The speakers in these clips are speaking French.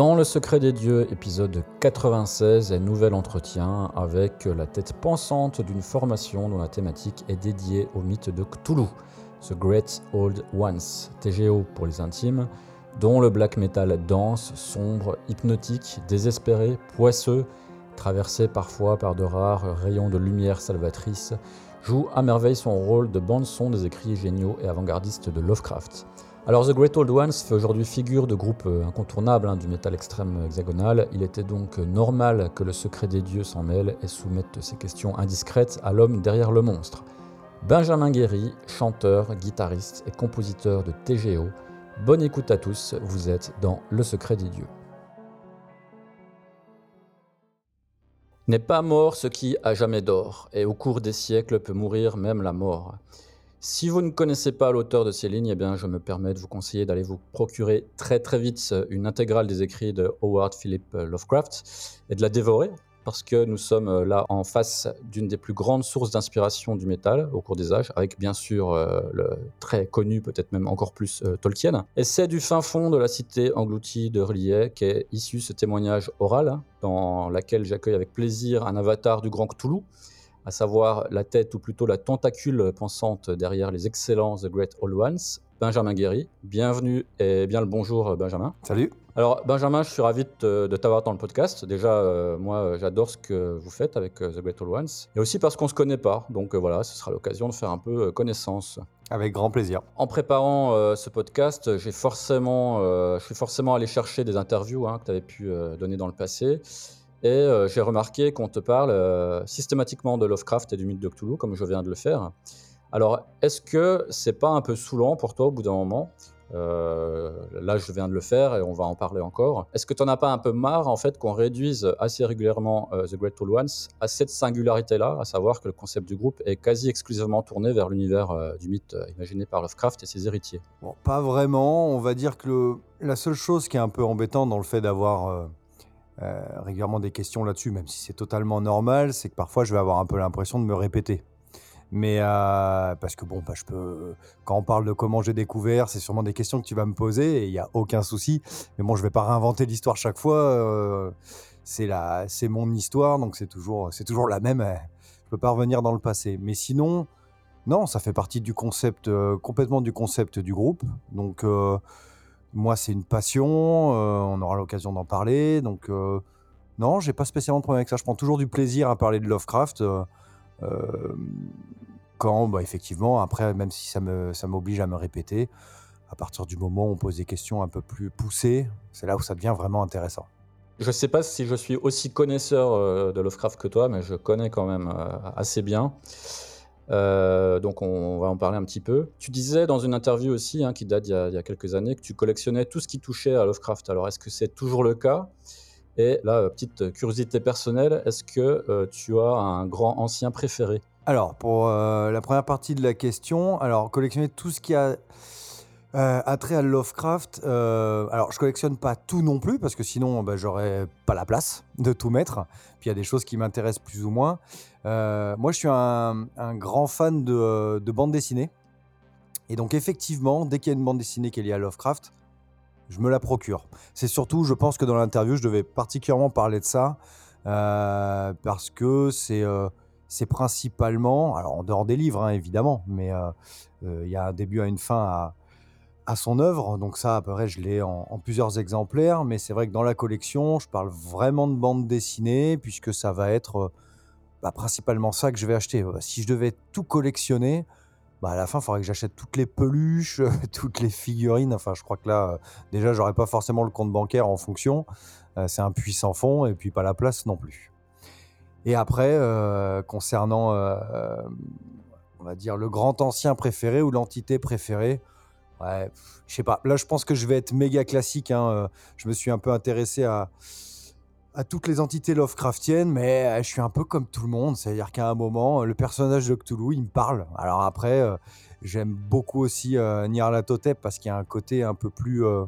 Dans Le Secret des Dieux, épisode 96, un nouvel entretien avec la tête pensante d'une formation dont la thématique est dédiée au mythe de Cthulhu, The Great Old Ones, TGO pour les intimes, dont le black metal dense, sombre, hypnotique, désespéré, poisseux, traversé parfois par de rares rayons de lumière salvatrice, joue à merveille son rôle de bande-son des écrits géniaux et avant-gardistes de Lovecraft. Alors The Great Old Ones fait aujourd'hui figure de groupe euh, incontournable hein, du métal extrême hexagonal. Il était donc normal que le secret des dieux s'en mêle et soumette ces questions indiscrètes à l'homme derrière le monstre. Benjamin Guéry, chanteur, guitariste et compositeur de TGO. Bonne écoute à tous, vous êtes dans Le secret des dieux. N'est pas mort ce qui a jamais d'or, et au cours des siècles peut mourir même la mort. Si vous ne connaissez pas l'auteur de ces lignes, eh bien, je me permets de vous conseiller d'aller vous procurer très très vite une intégrale des écrits de Howard Philip Lovecraft et de la dévorer, parce que nous sommes là en face d'une des plus grandes sources d'inspiration du métal au cours des âges, avec bien sûr euh, le très connu, peut-être même encore plus, euh, Tolkien. Et c'est du fin fond de la cité engloutie de Relier qu'est issu ce témoignage oral, hein, dans laquelle j'accueille avec plaisir un avatar du grand Cthulhu, à savoir la tête ou plutôt la tentacule pensante derrière les excellents The Great Old Ones, Benjamin Guéry. Bienvenue et bien le bonjour Benjamin. Salut. Alors Benjamin, je suis ravi de, de t'avoir dans le podcast. Déjà, euh, moi j'adore ce que vous faites avec euh, The Great Old Ones. Et aussi parce qu'on ne se connaît pas. Donc euh, voilà, ce sera l'occasion de faire un peu euh, connaissance. Avec grand plaisir. En préparant euh, ce podcast, j'ai forcément, euh, je suis forcément allé chercher des interviews hein, que tu avais pu euh, donner dans le passé. Et euh, j'ai remarqué qu'on te parle euh, systématiquement de Lovecraft et du mythe de Cthulhu, comme je viens de le faire. Alors, est-ce que c'est pas un peu saoulant pour toi au bout d'un moment? Euh, Là, je viens de le faire et on va en parler encore. Est-ce que tu n'en as pas un peu marre, en fait, qu'on réduise assez régulièrement The Great Old Ones à cette singularité-là, à savoir que le concept du groupe est quasi exclusivement tourné vers l'univers du mythe imaginé par Lovecraft et ses héritiers? Pas vraiment. On va dire que la seule chose qui est un peu embêtante dans le fait d'avoir régulièrement des questions là-dessus, même si c'est totalement normal, c'est que parfois je vais avoir un peu l'impression de me répéter. Mais euh, parce que bon, bah, je peux. Quand on parle de comment j'ai découvert, c'est sûrement des questions que tu vas me poser et il n'y a aucun souci. Mais bon, je vais pas réinventer l'histoire chaque fois. euh, c'est la, c'est mon histoire, donc c'est toujours, c'est toujours la même. euh, Je peux pas revenir dans le passé. Mais sinon, non, ça fait partie du concept, euh, complètement du concept du groupe. Donc, euh, moi, c'est une passion. euh, on aura l'occasion d'en parler. Donc, euh, non, j'ai pas spécialement de problème avec ça. Je prends toujours du plaisir à parler de Lovecraft. euh, quand, bah, effectivement, après, même si ça me, ça m'oblige à me répéter, à partir du moment où on pose des questions un peu plus poussées, c'est là où ça devient vraiment intéressant. Je sais pas si je suis aussi connaisseur de Lovecraft que toi, mais je connais quand même assez bien. Euh, donc on va en parler un petit peu. Tu disais dans une interview aussi, hein, qui date il y, a, quelques années, que tu collectionnais tout ce qui touchait à Lovecraft. Alors est-ce que c'est toujours le cas? Et là, euh, petite curiosité personnelle, est-ce que euh, tu as un grand ancien préféré? Alors, pour la première partie de la question, alors collectionner tout ce qui a euh, attrait à Lovecraft. euh, alors, je collectionne pas tout non plus parce que sinon, bah, j'aurais pas la place de tout mettre. Puis il y a des choses qui m'intéressent plus ou moins. Euh, moi, je suis un, grand fan de, de bande dessinée. Et donc, effectivement, dès qu'il y a une bande dessinée qui est liée à Lovecraft, je me la procure. C'est surtout, je pense que dans l'interview, je devais particulièrement parler de ça euh, parce que c'est principalement, alors en dehors des livres hein, évidemment, mais il y a un début à une fin à, à son œuvre. Donc ça, à peu près, je l'ai en, plusieurs exemplaires, mais c'est vrai que dans la collection, je parle vraiment de bande dessinée puisque ça va être euh, bah, principalement ça que je vais acheter. Euh, Si je devais tout collectionner, bah, à la fin, il faudrait que j'achète toutes les peluches, toutes les figurines. Enfin, je crois que là, euh, déjà, j'aurais pas forcément le compte bancaire en fonction. Euh, c'est un puits sans fond et puis pas la place non plus. Et après, concernant, on va dire, le grand ancien préféré ou l'entité préférée, ouais, je sais pas. Là, je pense que je vais être méga classique. hein, euh, Je me suis un peu intéressé à, à toutes les entités Lovecraftiennes, mais euh, je suis un peu comme tout le monde. C'est-à-dire qu'à un moment, le personnage de Cthulhu, il me parle. Alors après, euh, j'aime beaucoup aussi euh, Nyarlathotep parce qu'il y a un côté un peu plus, euh,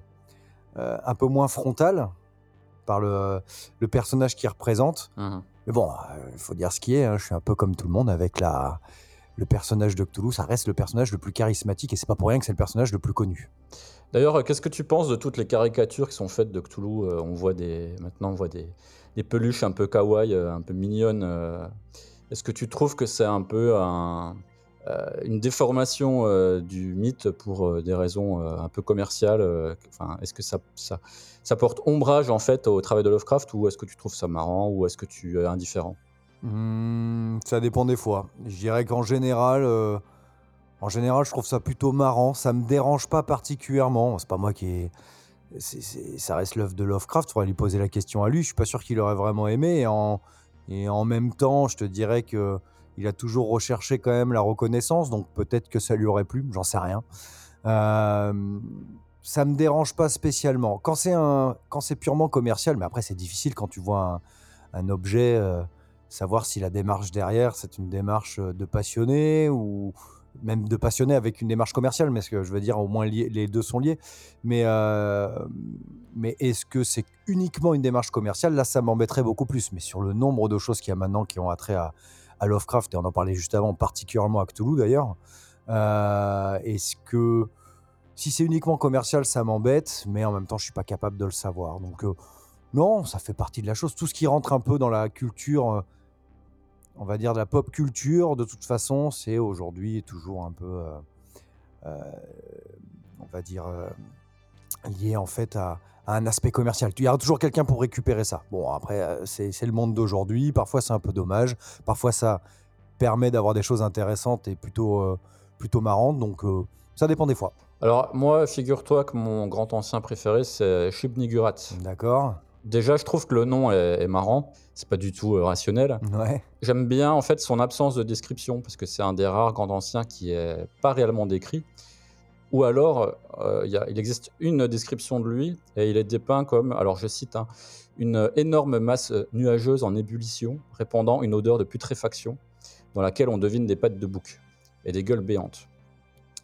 euh, un peu moins frontal par le, le personnage qu'il représente. Mhm. Mais bon, il faut dire ce qui est. hein, je suis un peu comme tout le monde avec la, le personnage de Cthulhu. Ça reste le personnage le plus charismatique et c'est pas pour rien que c'est le personnage le plus connu. D'ailleurs, euh, qu'est-ce que tu penses de toutes les caricatures qui sont faites de Cthulhu Euh, On voit des, maintenant, on voit des, peluches un peu kawaii, euh, un peu mignonnes. Est-ce que tu trouves que c'est un peu un- une déformation du mythe pour des raisons un peu commerciales Enfin, est-ce que ça, ça, ça porte ombrage en fait au travail de Lovecraft ou est-ce que tu trouves ça marrant ou est-ce que tu es indifférent? Hmm, ça dépend des fois. Je dirais qu'en général, euh, en général, je trouve ça plutôt marrant. Ça me dérange pas particulièrement. C'est pas moi qui ça reste l'œuvre de Lovecraft. Faudrait lui poser la question à lui. Je suis pas sûr qu'il aurait vraiment aimé. Et en, même temps, je te dirais que il a toujours recherché quand même la reconnaissance. Donc peut-être que ça lui aurait plu. J'en sais rien. Euh, ça me dérange pas spécialement. Quand c'est un, quand c'est purement commercial, mais après c'est difficile quand tu vois un, un objet. euh, savoir si la démarche derrière, c'est une démarche euh, de passionné ou même de passionné avec une démarche commerciale, mais ce que je veux dire, au moins les deux sont liés. Mais, euh, mais est-ce que c'est uniquement une démarche commerciale? Là, ça m'embêterait beaucoup plus. Mais sur le nombre de choses qu'il y a maintenant qui ont attrait à, à Lovecraft, et on en parlait juste avant, particulièrement à Cthulhu d'ailleurs, euh, est-ce que si c'est uniquement commercial, ça m'embête, mais en même temps, je suis pas capable de le savoir. Donc, non, ça fait partie de la chose. Tout ce qui rentre un peu dans la culture, on va dire de la pop culture, de toute façon, c'est aujourd'hui toujours un peu, euh, euh, on va dire, euh, lié en fait à, à un aspect commercial. Il y aura toujours quelqu'un pour récupérer ça. Bon, après, c'est le monde d'aujourd'hui. Parfois, c'est un peu dommage. Parfois, ça permet d'avoir des choses intéressantes et plutôt, euh, plutôt marrantes. Donc, euh, ça dépend des fois. Alors moi, figure-toi que mon grand ancien préféré, c'est Shub-Niggurath. D'accord Déjà, je trouve que le nom est, est marrant. C'est pas du tout euh, rationnel. Ouais. J'aime bien en fait son absence de description parce que c'est un des rares grands anciens qui est pas réellement décrit. Ou alors, euh, il y a- il existe une description de lui et il est dépeint comme, alors je cite, hein, une énorme masse euh, nuageuse en ébullition répandant une odeur de putréfaction dans laquelle on devine des pattes de bouc et des gueules béantes.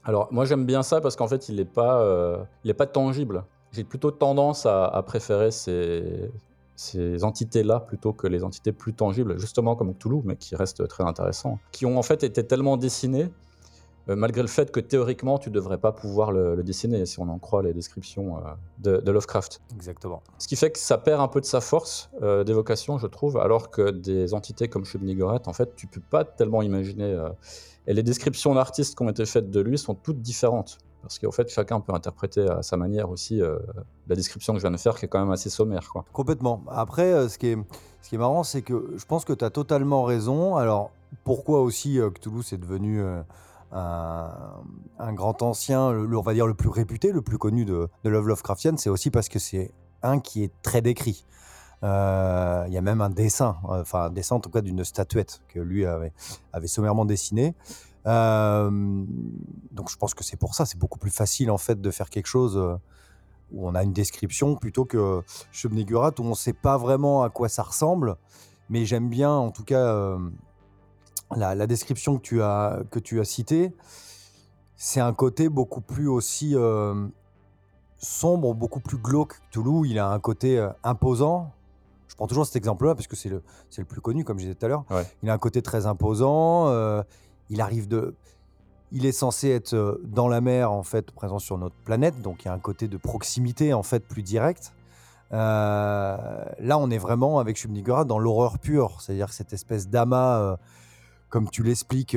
Alors moi j'aime bien ça parce qu'en fait il n'est pas, euh, il est pas tangible. J'ai plutôt tendance à, à préférer ces, ces entités-là plutôt que les entités plus tangibles, justement comme Cthulhu, mais qui restent très intéressants, qui ont en fait été tellement dessinés, euh, malgré le fait que théoriquement tu devrais pas pouvoir le, le dessiner, si on en croit les descriptions euh, de, de Lovecraft. Exactement. Ce qui fait que ça perd un peu de sa force euh, d'évocation, je trouve, alors que des entités comme Shub-Niggurath, en fait, tu peux pas tellement imaginer. et les descriptions d'artistes qui ont été faites de lui sont toutes différentes. Parce qu'en fait, chacun peut interpréter à sa manière aussi euh, la description que je viens de faire, qui est quand même assez sommaire. Complètement. Après, euh, ce qui est, ce qui est marrant, c'est que je pense que tu as totalement raison. Alors, pourquoi aussi euh, Cthulhu c'est devenu euh, un, un grand ancien, on va dire le plus réputé, le plus connu de, de Love Lovecraftian C'est aussi parce que c'est un qui est très décrit. Il y a même un dessin, enfin un dessin en tout cas d'une statuette que lui avait, avait sommairement dessiné. Euh, donc je pense que c'est pour ça, c'est beaucoup plus facile en fait de faire quelque chose euh, où on a une description plutôt que Shub-Niggurath où on ne sait pas vraiment à quoi ça ressemble. Mais j'aime bien en tout cas euh, la, la description que tu as, que tu as citée. C'est un côté beaucoup plus aussi euh, sombre, beaucoup plus glauque que Toulouse. Il a un côté euh, imposant. Je prends toujours cet exemple-là parce que c'est le, le plus connu, comme je disais tout à l'heure. Ouais. Il a un côté très imposant. Il arrive de. Il est censé être euh, dans la mer, en fait, présent sur notre planète. Donc, il y a un côté de proximité, en fait, plus direct. Euh, là, on est vraiment, avec Shub-Niggurath, dans l'horreur pure. C'est-à-dire cette espèce d'amas, euh, comme tu l'expliques,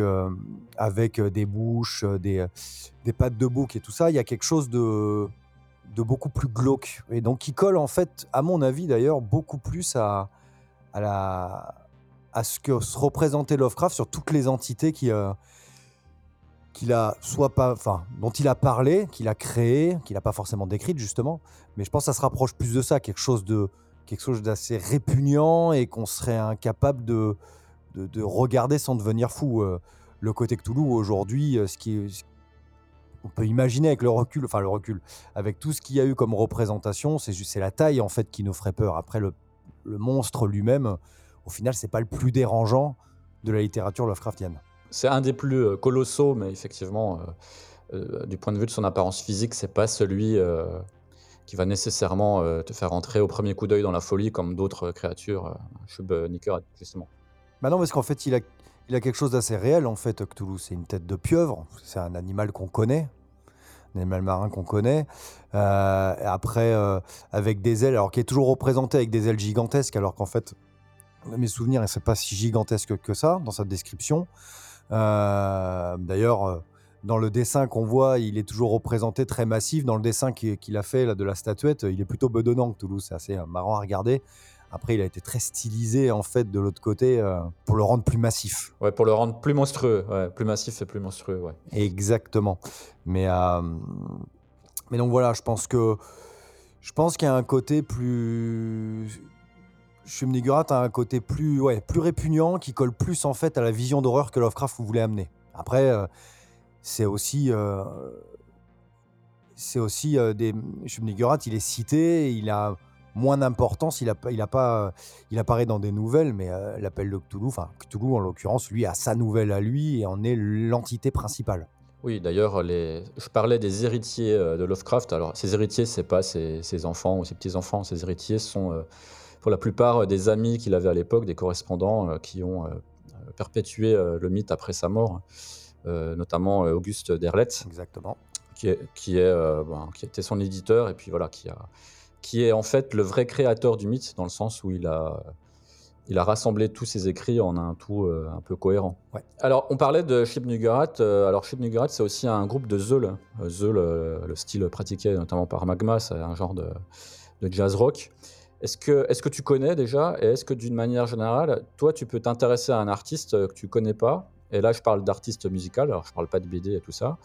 avec des bouches, des, pattes de bouc et tout ça. Il y a quelque chose de, de beaucoup plus glauque. Et donc, qui colle, en fait, à mon avis, d'ailleurs, beaucoup plus à, la, à ce que se représentait Lovecraft sur toutes les entités euh, qu'il a soit pas, enfin, dont il a parlé, qu'il a créé, qu'il n'a pas forcément décrite justement, mais je pense que ça se rapproche plus de ça, quelque chose de quelque chose d'assez répugnant et qu'on serait incapable de, de, de regarder sans devenir fou. Euh, le côté Cthulhu aujourd'hui, euh, ce qui on peut imaginer avec le recul, enfin le recul, avec tout ce qu'il y a eu comme représentation, c'est juste la taille en fait qui nous ferait peur. Après le monstre lui-même, au final, c'est pas le plus dérangeant de la littérature Lovecraftienne. C'est un des plus euh, colossaux, mais effectivement, euh, euh, du point de vue de son apparence physique, c'est pas celui qui va nécessairement te faire entrer au premier coup d'œil dans la folie comme d'autres créatures, Chub Nicker, justement. Bah non, parce qu'en fait, il a, il a quelque chose d'assez réel, en fait, Cthulhu. C'est une tête de pieuvre, c'est un animal qu'on connaît, un animal marin qu'on connaît. après, avec des ailes, alors qui est toujours représenté avec des ailes gigantesques, alors qu'en fait, mes souvenirs, c'est pas si gigantesque que ça dans sa description. Euh, d'ailleurs, euh, dans le dessin qu'on voit, il est toujours représenté très massif. Dans le dessin qu'il a fait là, de la statuette, il est plutôt bedonnant que Toulouse. C'est assez euh, marrant à regarder. Après, il a été très stylisé en fait de l'autre côté pour le rendre plus massif. Ouais, pour le rendre plus monstrueux. Ouais, plus massif et plus monstrueux. Ouais. Exactement. Mais, mais donc voilà, je pense que je pense qu'il y a un côté plus Shumnigurat a un côté plus, ouais, plus répugnant qui colle plus en fait à la vision d'horreur que Lovecraft voulait amener. Après, euh, c'est aussi, euh, c'est aussi euh, des il est cité, il a moins d'importance, il, il, a pas, il apparaît dans des nouvelles, mais l'appel de Cthulhu, enfin Cthulhu en l'occurrence, lui a sa nouvelle à lui et en est l'entité principale. Oui, d'ailleurs, je parlais des héritiers de Lovecraft. Alors, ces héritiers, c'est pas ses, ses, enfants ou ses petits-enfants. Ces héritiers sont pour la plupart euh, des amis qu'il avait à l'époque, des correspondants euh, qui ont euh, perpétué le mythe après sa mort, notamment Auguste Derlet. Exactement. Qui, est, qui, est, ben, qui était son éditeur et puis voilà, qui, a, qui est en fait le vrai créateur du mythe dans le sens où il a, il a rassemblé tous ses écrits en un tout un peu cohérent. Ouais. Alors, on parlait de Shibnugarat. Euh, alors, Shibnugarat, c'est aussi un groupe de Zeul. Zeul, le style pratiqué notamment par Magma, c'est un genre de, de jazz rock. Est-ce que, est que tu connais déjà Et est-ce que d'une manière générale, toi, tu peux t'intéresser à un artiste que tu connais pas? Et là, je parle d'artiste musical, alors je parle pas de BD et tout ça.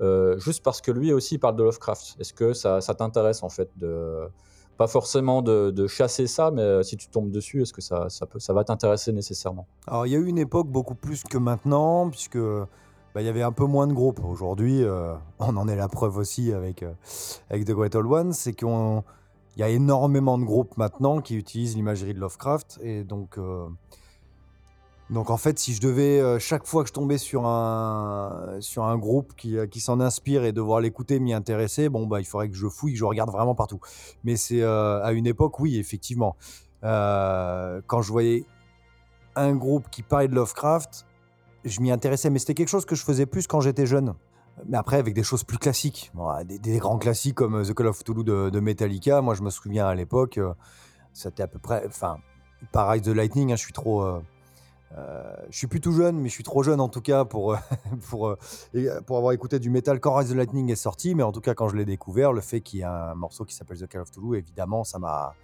Euh, juste parce que lui aussi parle de Lovecraft. Est-ce que ça, ça t'intéresse en fait de pas forcément de, chasser ça, mais euh, si tu tombes dessus, est-ce que ça, ça, peut, ça va t'intéresser nécessairement? Alors il y a eu une époque beaucoup plus que maintenant, puisque bah, il y avait un peu moins de groupes. Aujourd'hui, euh, on en est la preuve aussi avec, avec The Great Old One, c'est qu'on il y a énormément de groupes maintenant qui utilisent l'imagerie de Lovecraft. Et donc, euh, donc en fait, si je devais, euh, chaque fois que je tombais sur un, sur un groupe qui, euh, qui s'en inspire et devoir l'écouter, m'y intéresser, bon, bah, il faudrait que je fouille, que je regarde vraiment partout. Mais c'est à une époque, oui, effectivement. quand je voyais un groupe qui parlait de Lovecraft, je m'y intéressais. Mais c'était quelque chose que je faisais plus quand j'étais jeune mais après avec des choses plus classiques, des, grands classiques comme euh, The Call of Toulouse de, Metallica. Moi, je me souviens à l'époque, euh, c'était à peu près, enfin, pareil The Lightning. Hein, je suis trop, euh, je suis plus tout jeune, mais je suis trop jeune en tout cas pour pour pour avoir écouté du métal quand Rise the Lightning est sorti. Mais en tout cas, quand je l'ai découvert, le fait qu'il y ait un morceau qui s'appelle The Call of Toulouse, évidemment, ça m'a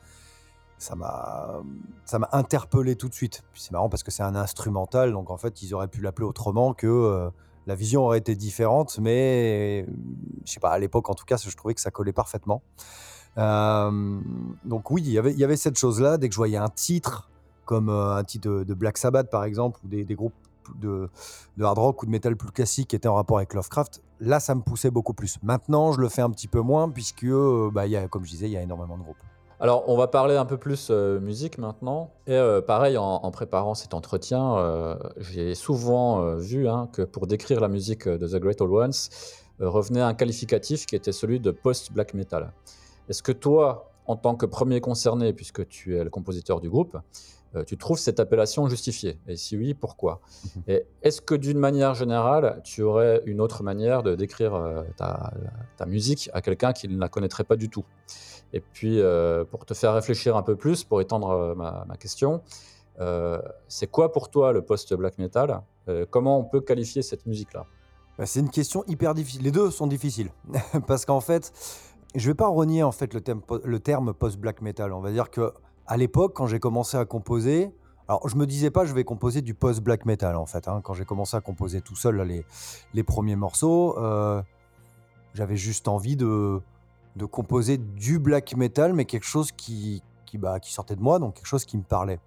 ça m'a ça m'a interpellé tout de suite. c'est marrant parce que c'est un instrumental, donc en fait, ils auraient pu l'appeler autrement que la vision aurait été différente, mais je sais pas, à l'époque en tout cas, je trouvais que ça collait parfaitement. Euh, donc oui, il y avait cette chose-là, dès que je voyais un titre, comme euh, un titre de, Black Sabbath par exemple, ou des, groupes de, hard rock ou de metal plus classique qui étaient en rapport avec Lovecraft, là ça me poussait beaucoup plus. Maintenant, je le fais un petit peu moins, puisque, euh, bah, y a, comme je disais, il y a énormément de groupes. Alors, on va parler un peu plus euh, musique maintenant. Et euh, pareil, en, préparant cet entretien, euh, j'ai souvent vu hein, que pour décrire la musique de The Great Old Ones, revenait un qualificatif qui était celui de post-black metal. Est-ce que toi, en tant que premier concerné, puisque tu es le compositeur du groupe, tu trouves cette appellation justifiée? Et si oui, pourquoi? Et est-ce que d'une manière générale, tu aurais une autre manière de décrire ta, ta musique à quelqu'un qui ne la connaîtrait pas du tout? Et puis, euh, pour te faire réfléchir un peu plus, pour étendre euh, ma, question, euh, c'est quoi pour toi le post-black metal? Comment on peut qualifier cette musique-là? Bah, C'est une question hyper difficile. Les deux sont difficiles. Parce qu'en fait, je ne vais pas renier en fait, le, terme, post-black metal. On va dire que à l'époque, quand j'ai commencé à composer, alors je me disais pas je vais composer du post-black metal en fait. Hein. Quand j'ai commencé à composer tout seul les, les premiers morceaux, j'avais juste envie de de composer du black metal, mais quelque chose qui, qui, bah, qui sortait de moi, donc quelque chose qui me parlait.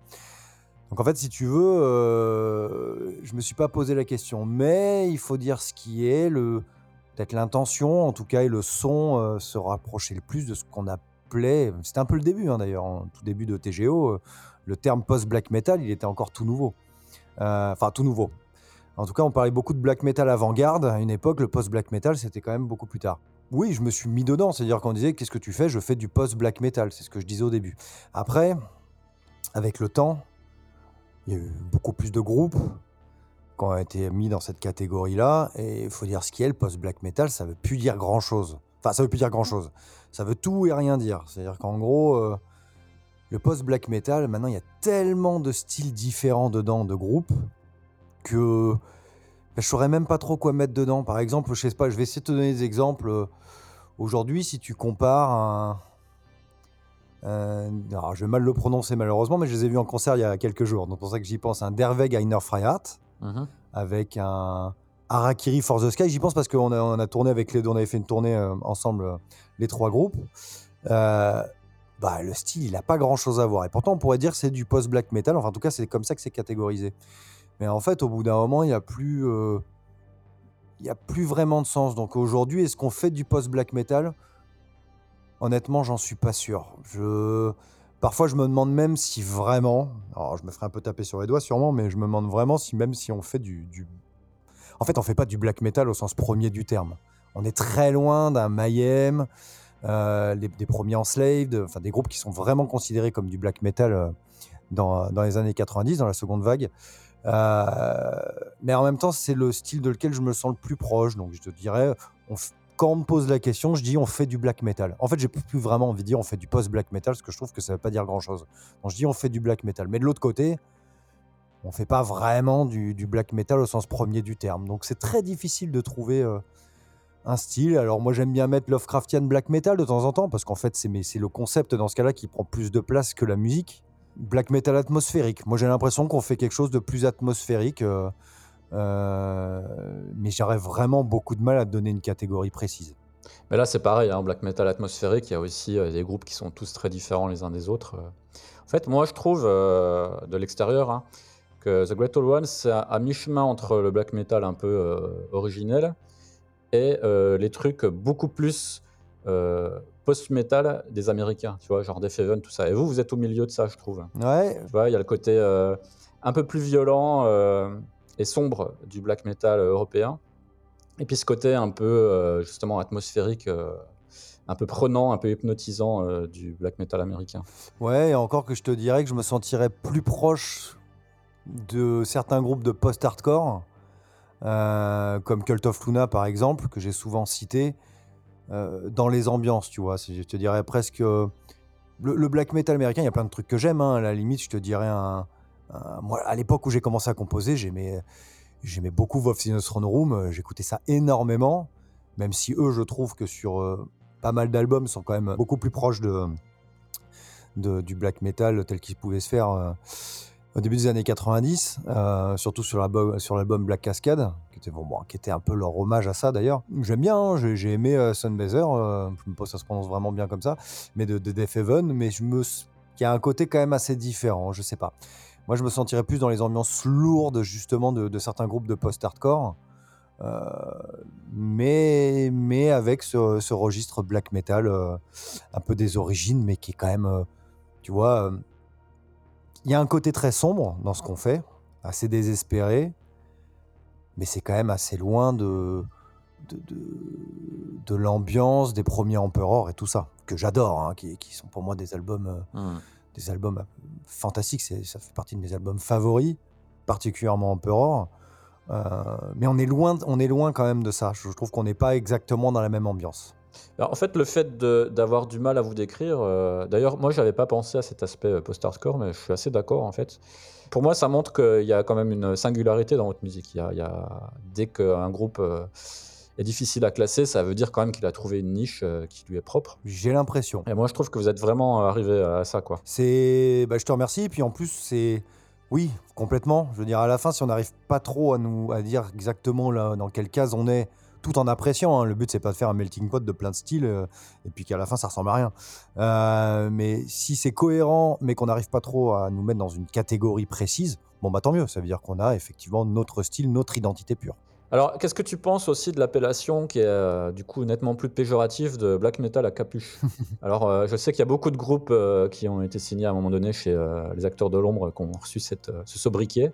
Donc en fait, si tu veux, euh, je me suis pas posé la question, mais il faut dire ce qui est, peut-être l'intention, en tout cas, et le son euh, se rapprocher le plus de ce qu'on a plaît. C'était un peu le début, hein, d'ailleurs, tout début de TGO. euh, le terme post-black metal, il était encore tout nouveau. Euh, Enfin, tout nouveau. En tout cas, on parlait beaucoup de black metal avant-garde. À une époque, le post-black metal, c'était quand même beaucoup plus tard. Oui, je me suis mis dedans. C'est-à-dire qu'on disait, qu'est-ce que tu fais? Je fais du post-black metal. C'est ce que je disais au début. Après, avec le temps, il y a eu beaucoup plus de groupes qui ont été mis dans cette catégorie-là. Et il faut dire ce qui est, le post-black metal, ça veut plus dire grand-chose. Enfin, ça veut plus dire grand-chose. Ça veut tout et rien dire. C'est-à-dire qu'en gros, euh, le post-black metal, maintenant, il y a tellement de styles différents dedans, de groupes, que je saurais même pas trop quoi mettre dedans. Par exemple, je sais pas, je vais essayer de te donner des exemples. Aujourd'hui, si tu compares un... alors, je vais mal le prononcer malheureusement, mais je les ai vus en concert il y a quelques jours. Donc, c'est pour ça que j'y pense. Un Derweg Einer Freiheit Mhm. avec un Harakiri for the Sky. J'y pense parce qu'on a, on a tourné avec les deux, on avait fait une tournée euh, ensemble, euh, les trois groupes. Euh, bah, le style, il n'a pas grand chose à voir. Et pourtant, on pourrait dire que c'est du post-black metal. Enfin, en tout cas, c'est comme ça que c'est catégorisé. Mais en fait, au bout d'un moment, il n'y a plus. euh, n'y a plus vraiment de sens. Donc aujourd'hui, est-ce qu'on fait du post-black metal? Honnêtement, j'en suis pas sûr. Je... Parfois, je me demande même si vraiment, alors je me ferai un peu taper sur les doigts sûrement, mais je me demande vraiment si même si on fait du... En fait, on fait pas du black metal au sens premier du terme. On est très loin d'un Mayhem, euh, des premiers Enslaved, enfin des groupes qui sont vraiment considérés comme du black metal euh, dans, dans les années 90, dans la seconde vague. Euh, mais en même temps, c'est le style de lequel je me sens le plus proche. Donc, je te dirais, on quand on me pose la question, je dis on fait du black metal. En fait, j'ai plus vraiment envie de dire on fait du post-black metal, parce que je trouve que ça ne veut pas dire grand-chose. Donc, je dis on fait du black metal. Mais de l'autre côté, on fait pas vraiment du, black metal au sens premier du terme. Donc, c'est très difficile de trouver euh, un style. Alors, moi, j'aime bien mettre Lovecraftian black metal de temps en temps, parce qu'en fait, c'est le concept dans ce cas-là qui prend plus de place que la musique. Black metal atmosphérique. Moi, j'ai l'impression qu'on fait quelque chose de plus atmosphérique. euh, euh, mais j'aurais vraiment beaucoup de mal à donner une catégorie précise. Mais là, c'est pareil, hein, black metal atmosphérique, il y a aussi euh, des groupes qui sont tous très différents les uns des autres. En fait, moi, je trouve, de l'extérieur, hein, que The Great Old One, c'est à, à mi-chemin entre le black metal un peu originel et les trucs beaucoup plus post-metal des Américains, tu vois, genre Death Heaven, tout ça. Et vous, vous êtes au milieu de ça, je trouve. Ouais, Tu vois, il y a le côté euh, un peu plus violent euh, et sombre du black metal européen. Et puis ce côté un peu, euh, justement, atmosphérique, un peu prenant, un peu hypnotisant euh, du black metal américain. ouais, et encore que je te dirais que je me sentirais plus proche de certains groupes de post-hardcore, euh, comme Cult of Luna par exemple, que j'ai souvent cité, dans les ambiances, tu vois. Je te dirais presque. euh, le, black metal américain, il y a plein de trucs que j'aime. hein. À la limite, je te dirais à l'époque où j'ai commencé à composer, j'aimais, beaucoup Wolf Throne Room. euh, J'écoutais ça énormément, même si eux, je trouve que sur euh, pas mal d'albums, sont quand même beaucoup plus proches de, du black metal tel qu'il pouvait se faire euh, au début des années 90, euh, surtout sur l'album, Black Cascade, qui était, un peu leur hommage à ça d'ailleurs. J'aime bien, hein, j'ai, aimé euh, Sunbather, euh, je ne sais pas si ça se prononce vraiment bien comme ça, mais de, de Death Heaven, mais je me, il a un côté quand même assez différent, je sais pas. Moi, je me sentirais plus dans les ambiances lourdes justement de, certains groupes de post-hardcore. euh, mais, mais avec ce, registre black metal un peu des origines, mais qui est quand même, tu vois, il y a un côté très sombre dans ce qu'on fait, assez désespéré, mais c'est quand même assez loin de, de, de, de l'ambiance des premiers Emperor et tout ça, que j'adore, hein, qui, qui sont pour moi des albums, euh, des albums euh, fantastiques, c'est, ça fait partie de mes albums favoris, particulièrement Emperor. Euh, mais on est, loin, on est loin quand même de ça. Je trouve qu'on n'est pas exactement dans la même ambiance. Alors, en fait, le fait d'avoir du mal à vous décrire, euh, d'ailleurs, moi, j'avais pas pensé à cet aspect euh, post-hardcore, mais je suis assez d'accord, en fait. Pour moi, ça montre qu'il y a quand même une singularité dans votre musique. Il y a, il y a- dès qu'un groupe euh, est difficile à classer, ça veut dire quand même qu'il a trouvé une niche euh, qui lui est propre. J'ai l'impression. Et moi, je trouve que vous êtes vraiment arrivé à ça, quoi. C'est, bah, je te remercie. Et puis en plus, c'est, oui, complètement. Je veux dire, à la fin, si on n'arrive pas trop à nous à dire exactement là, dans quelle case on est, tout en appréciant. hein, Le but, c'est pas de faire un melting pot de plein de styles euh, et puis qu'à la fin, ça ressemble à rien. Euh, mais si c'est cohérent, mais qu'on n'arrive pas trop à nous mettre dans une catégorie précise, bon bah tant mieux. Ça veut dire qu'on a effectivement notre style, notre identité pure. Alors, qu'est-ce que tu penses aussi de l'appellation qui est euh, du coup nettement plus péjorative de black metal à capuche? Alors, euh, je sais qu'il y a beaucoup de groupes euh, qui ont été signés à un moment donné chez les acteurs de l'ombre qui ont reçu ce sobriquet.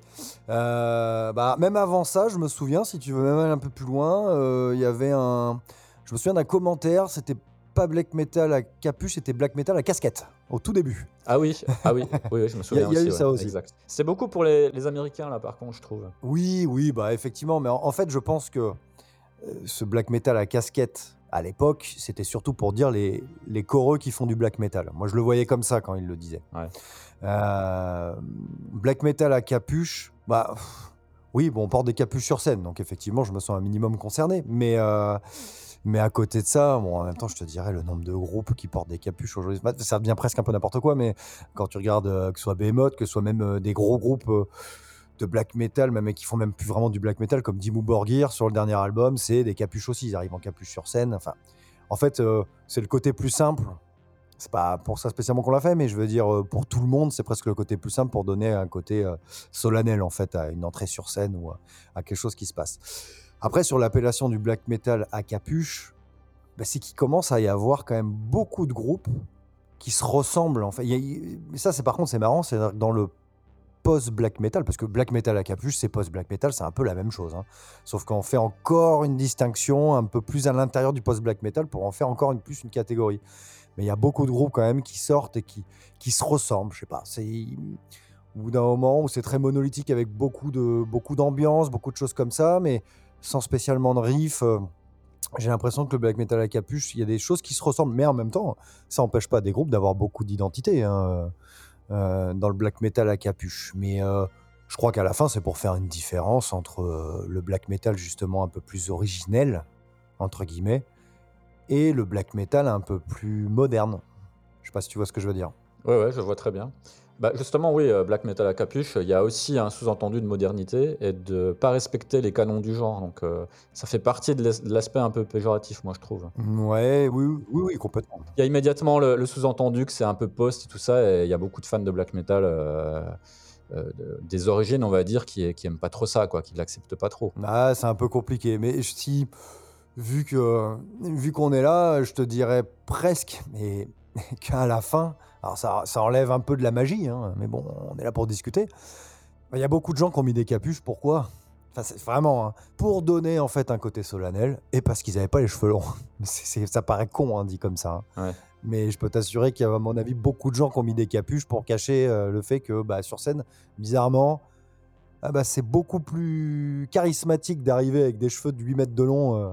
bah, même avant ça, je me souviens, si tu veux même aller un peu plus loin, il y avait un. Je me souviens d'un commentaire, c'était pas black metal à capuche, c'était black metal à casquette, au tout début. Ah oui, ah oui, oui, je me souviens. Il y a, eu ça aussi. C'est beaucoup pour les, Américains, là, par contre, je trouve. Oui, oui, bah effectivement, mais en, fait, je pense que euh, ce black metal à casquette, à l'époque, c'était surtout pour dire les, les choreux qui font du black metal. Moi, je le voyais comme ça quand il le disait. Euh, black metal à capuche, bah. oui, bon, on porte des capuches sur scène, donc effectivement, je me sens un minimum concerné. Mais euh, mais à côté de ça, bon, en même temps, je te dirais le nombre de groupes qui portent des capuches aujourd'hui, ça devient presque un peu n'importe quoi. Mais quand tu regardes euh, que ce soit Behemoth, que ce soit même euh, des gros groupes euh, de black metal, même qui font même plus vraiment du black metal, comme Dimmu Borgir sur le dernier album, c'est des capuches aussi. Ils arrivent en capuche sur scène. Enfin, en fait, c'est le côté plus simple. C'est pas pour ça spécialement qu'on l'a fait, mais je veux dire pour tout le monde, c'est presque le côté plus simple pour donner un côté solennel en fait à une entrée sur scène ou à quelque chose qui se passe. Après, sur l'appellation du black metal à capuche, bah, c'est qu'il commence à y avoir quand même beaucoup de groupes qui se ressemblent. En fait. ça, c'est par contre, c'est marrant, c'est dans le post-black metal, parce que black metal à capuche, c'est post-black metal, c'est un peu la même chose. Hein. Sauf qu'on fait encore une distinction un peu plus à l'intérieur du post-black metal pour en faire encore plus une catégorie. Mais il y a beaucoup de groupes quand même qui sortent et qui, qui se ressemblent. Je sais pas, c'est au bout d'un moment où c'est très monolithique avec beaucoup de beaucoup d'ambiance, beaucoup de choses comme ça, mais sans spécialement de riff. Euh, j'ai l'impression que le black metal à capuche, il y a des choses qui se ressemblent, mais en même temps, ça n'empêche pas des groupes d'avoir beaucoup d'identité hein, euh, dans le black metal à capuche. Mais euh, je crois qu'à la fin, c'est pour faire une différence entre le black metal justement un peu plus originel, entre guillemets, et le black metal un peu plus moderne. Je sais pas si tu vois ce que je veux dire. Ouais, ouais, je vois très bien. Bah, justement, oui, euh, black metal à capuche, il y a aussi un sous-entendu de modernité et de pas respecter les canons du genre. Donc, euh, ça fait partie de l'aspect un peu péjoratif, moi, je trouve. Ouais, oui, oui, oui, complètement. Il y a immédiatement le, sous-entendu que c'est un peu post et tout ça, et il y a beaucoup de fans de black metal euh, des origines, on va dire, qui, qui aiment pas trop ça, quoi, qui l'acceptent pas trop. Ah, c'est un peu compliqué, mais si, vu que vu qu'on est là, je te dirais presque, mais qu'à la fin, alors ça, enlève un peu de la magie, hein, mais bon, on est là pour discuter. Il y a beaucoup de gens qui ont mis des capuches, pourquoi? Enfin, c'est vraiment hein, pour donner en fait un côté solennel et parce qu'ils n'avaient pas les cheveux longs. ça paraît con, hein, dit comme ça. Mais je peux t'assurer qu'il y a, à mon avis, beaucoup de gens qui ont mis des capuches pour cacher euh, le fait que bah, sur scène, bizarrement, ah bah, c'est beaucoup plus charismatique d'arriver avec des cheveux de 8 mètres de long. Euh,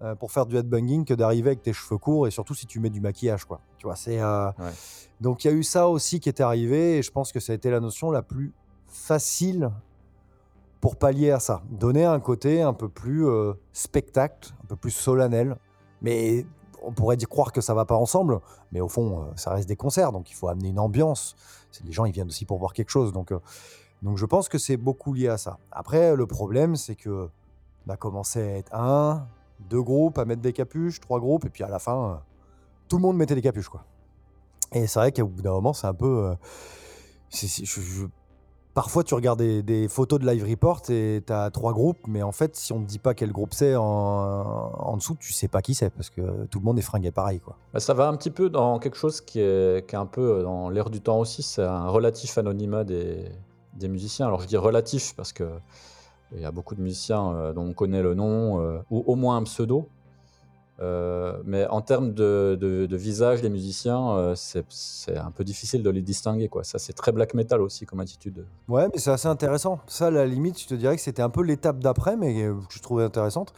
euh, pour faire du headbanging que d'arriver avec tes cheveux courts et surtout si tu mets du maquillage quoi. Tu vois, c'est euh, donc il y a eu ça aussi qui est arrivé et je pense que ça a été la notion la plus facile pour pallier à ça, donner un côté un peu plus euh, spectacle, un peu plus solennel, mais on pourrait dire croire que ça va pas ensemble, mais au fond ça reste des concerts donc il faut amener une ambiance. Les gens ils viennent aussi pour voir quelque chose donc donc je pense que c'est beaucoup lié à ça. Après le problème c'est que on a commencé à être un, deux groupes à mettre des capuches, trois groupes, et puis à la fin, euh, tout le monde mettait des capuches, quoi. Et c'est vrai qu'au bout d'un moment, c'est un peu. Euh, parfois, tu regardes des, photos de live report et tu as trois groupes, mais en fait, si on ne dit pas quel groupe c'est en, dessous, tu sais pas qui c'est parce que tout le monde est fringué pareil. Quoi. Bah, ça va un petit peu dans quelque chose qui est, un peu dans l'air du temps aussi, c'est un relatif anonymat des musiciens. Alors je dis relatif parce que il y a beaucoup de musiciens euh, dont on connaît le nom, euh, ou au moins un pseudo. Euh, mais en termes de, visage des musiciens, c'est un peu difficile de les distinguer. Ça, c'est très black metal aussi comme attitude. Ouais, mais c'est assez intéressant. Ça, à la limite, je te dirais que c'était un peu l'étape d'après, mais que je trouvais intéressante.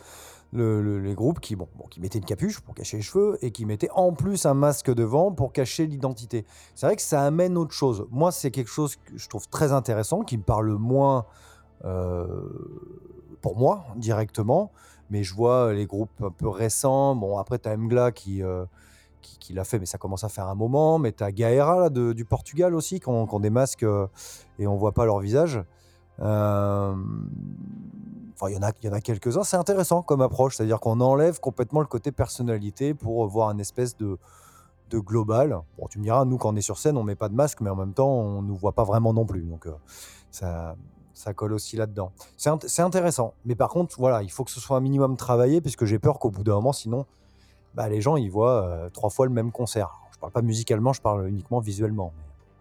les groupes qui, bon, qui mettaient une capuche pour cacher les cheveux et qui mettaient en plus un masque devant pour cacher l'identité. C'est vrai que ça amène autre chose. Moi, c'est quelque chose que je trouve très intéressant, qui me parle moins pour moi directement, mais je vois les groupes un peu récents. Bon, après, tu as Mgla qui, euh, qui, l'a fait, mais ça commence à faire un moment. Mais tu as Gaera du Portugal aussi, qui ont, des masques euh, et on voit pas leur visage. Enfin, il y en a, a quelques-uns. C'est intéressant comme approche, c'est-à-dire qu'on enlève complètement le côté personnalité pour voir un espèce de, de global. Bon, tu me diras, nous, quand on est sur scène, on met pas de masque, mais en même temps, on nous voit pas vraiment non plus. Donc, ça, ça colle aussi là-dedans. C'est int- c'est intéressant. Mais par contre, voilà, il faut que ce soit un minimum travaillé, puisque j'ai peur qu'au bout d'un moment, sinon, bah, les gens, ils voient euh, trois fois le même concert. Je parle pas musicalement, je parle uniquement visuellement.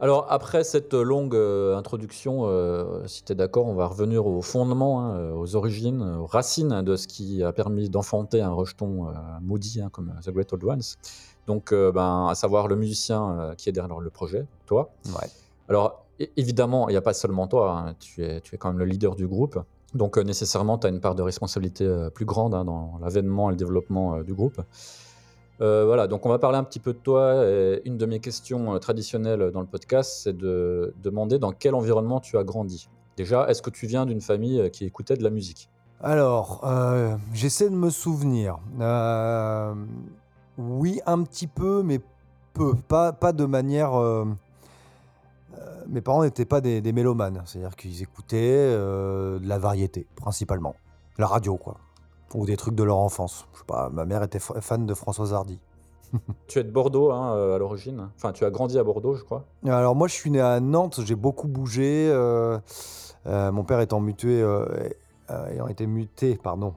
Alors, après cette longue euh, introduction, euh, si tu es d'accord, on va revenir aux fondements, hein, aux origines, aux racines hein, de ce qui a permis d'enfanter un rejeton maudit hein, comme The Great Old Ones. Donc, ben, à savoir le musicien qui est derrière le projet, toi. Ouais. Alors, évidemment, il n'y a pas seulement toi, hein, tu, es, tu es quand même le leader du groupe. Donc, euh, nécessairement, tu as une part de responsabilité euh, plus grande hein, dans l'avènement et le développement euh, du groupe. Voilà, donc on va parler un petit peu de toi. Une de mes questions traditionnelles dans le podcast, c'est de demander dans quel environnement tu as grandi. Déjà, est-ce que tu viens d'une famille qui écoutait de la musique? Alors, j'essaie de me souvenir. Oui, un petit peu, mais peu. Pas, pas de manière. Mes parents n'étaient pas des, des mélomanes. C'est-à-dire qu'ils écoutaient euh, de la variété, principalement. La radio, quoi. Ou des trucs de leur enfance. Je sais pas, ma mère était fa- fan de Françoise Hardy. Tu es de Bordeaux hein, euh, à l'origine. Enfin, tu as grandi à Bordeaux, je crois. Alors moi, je suis né à Nantes, j'ai beaucoup bougé. euh, euh, mon père étant muté, euh, ayant été muté, pardon,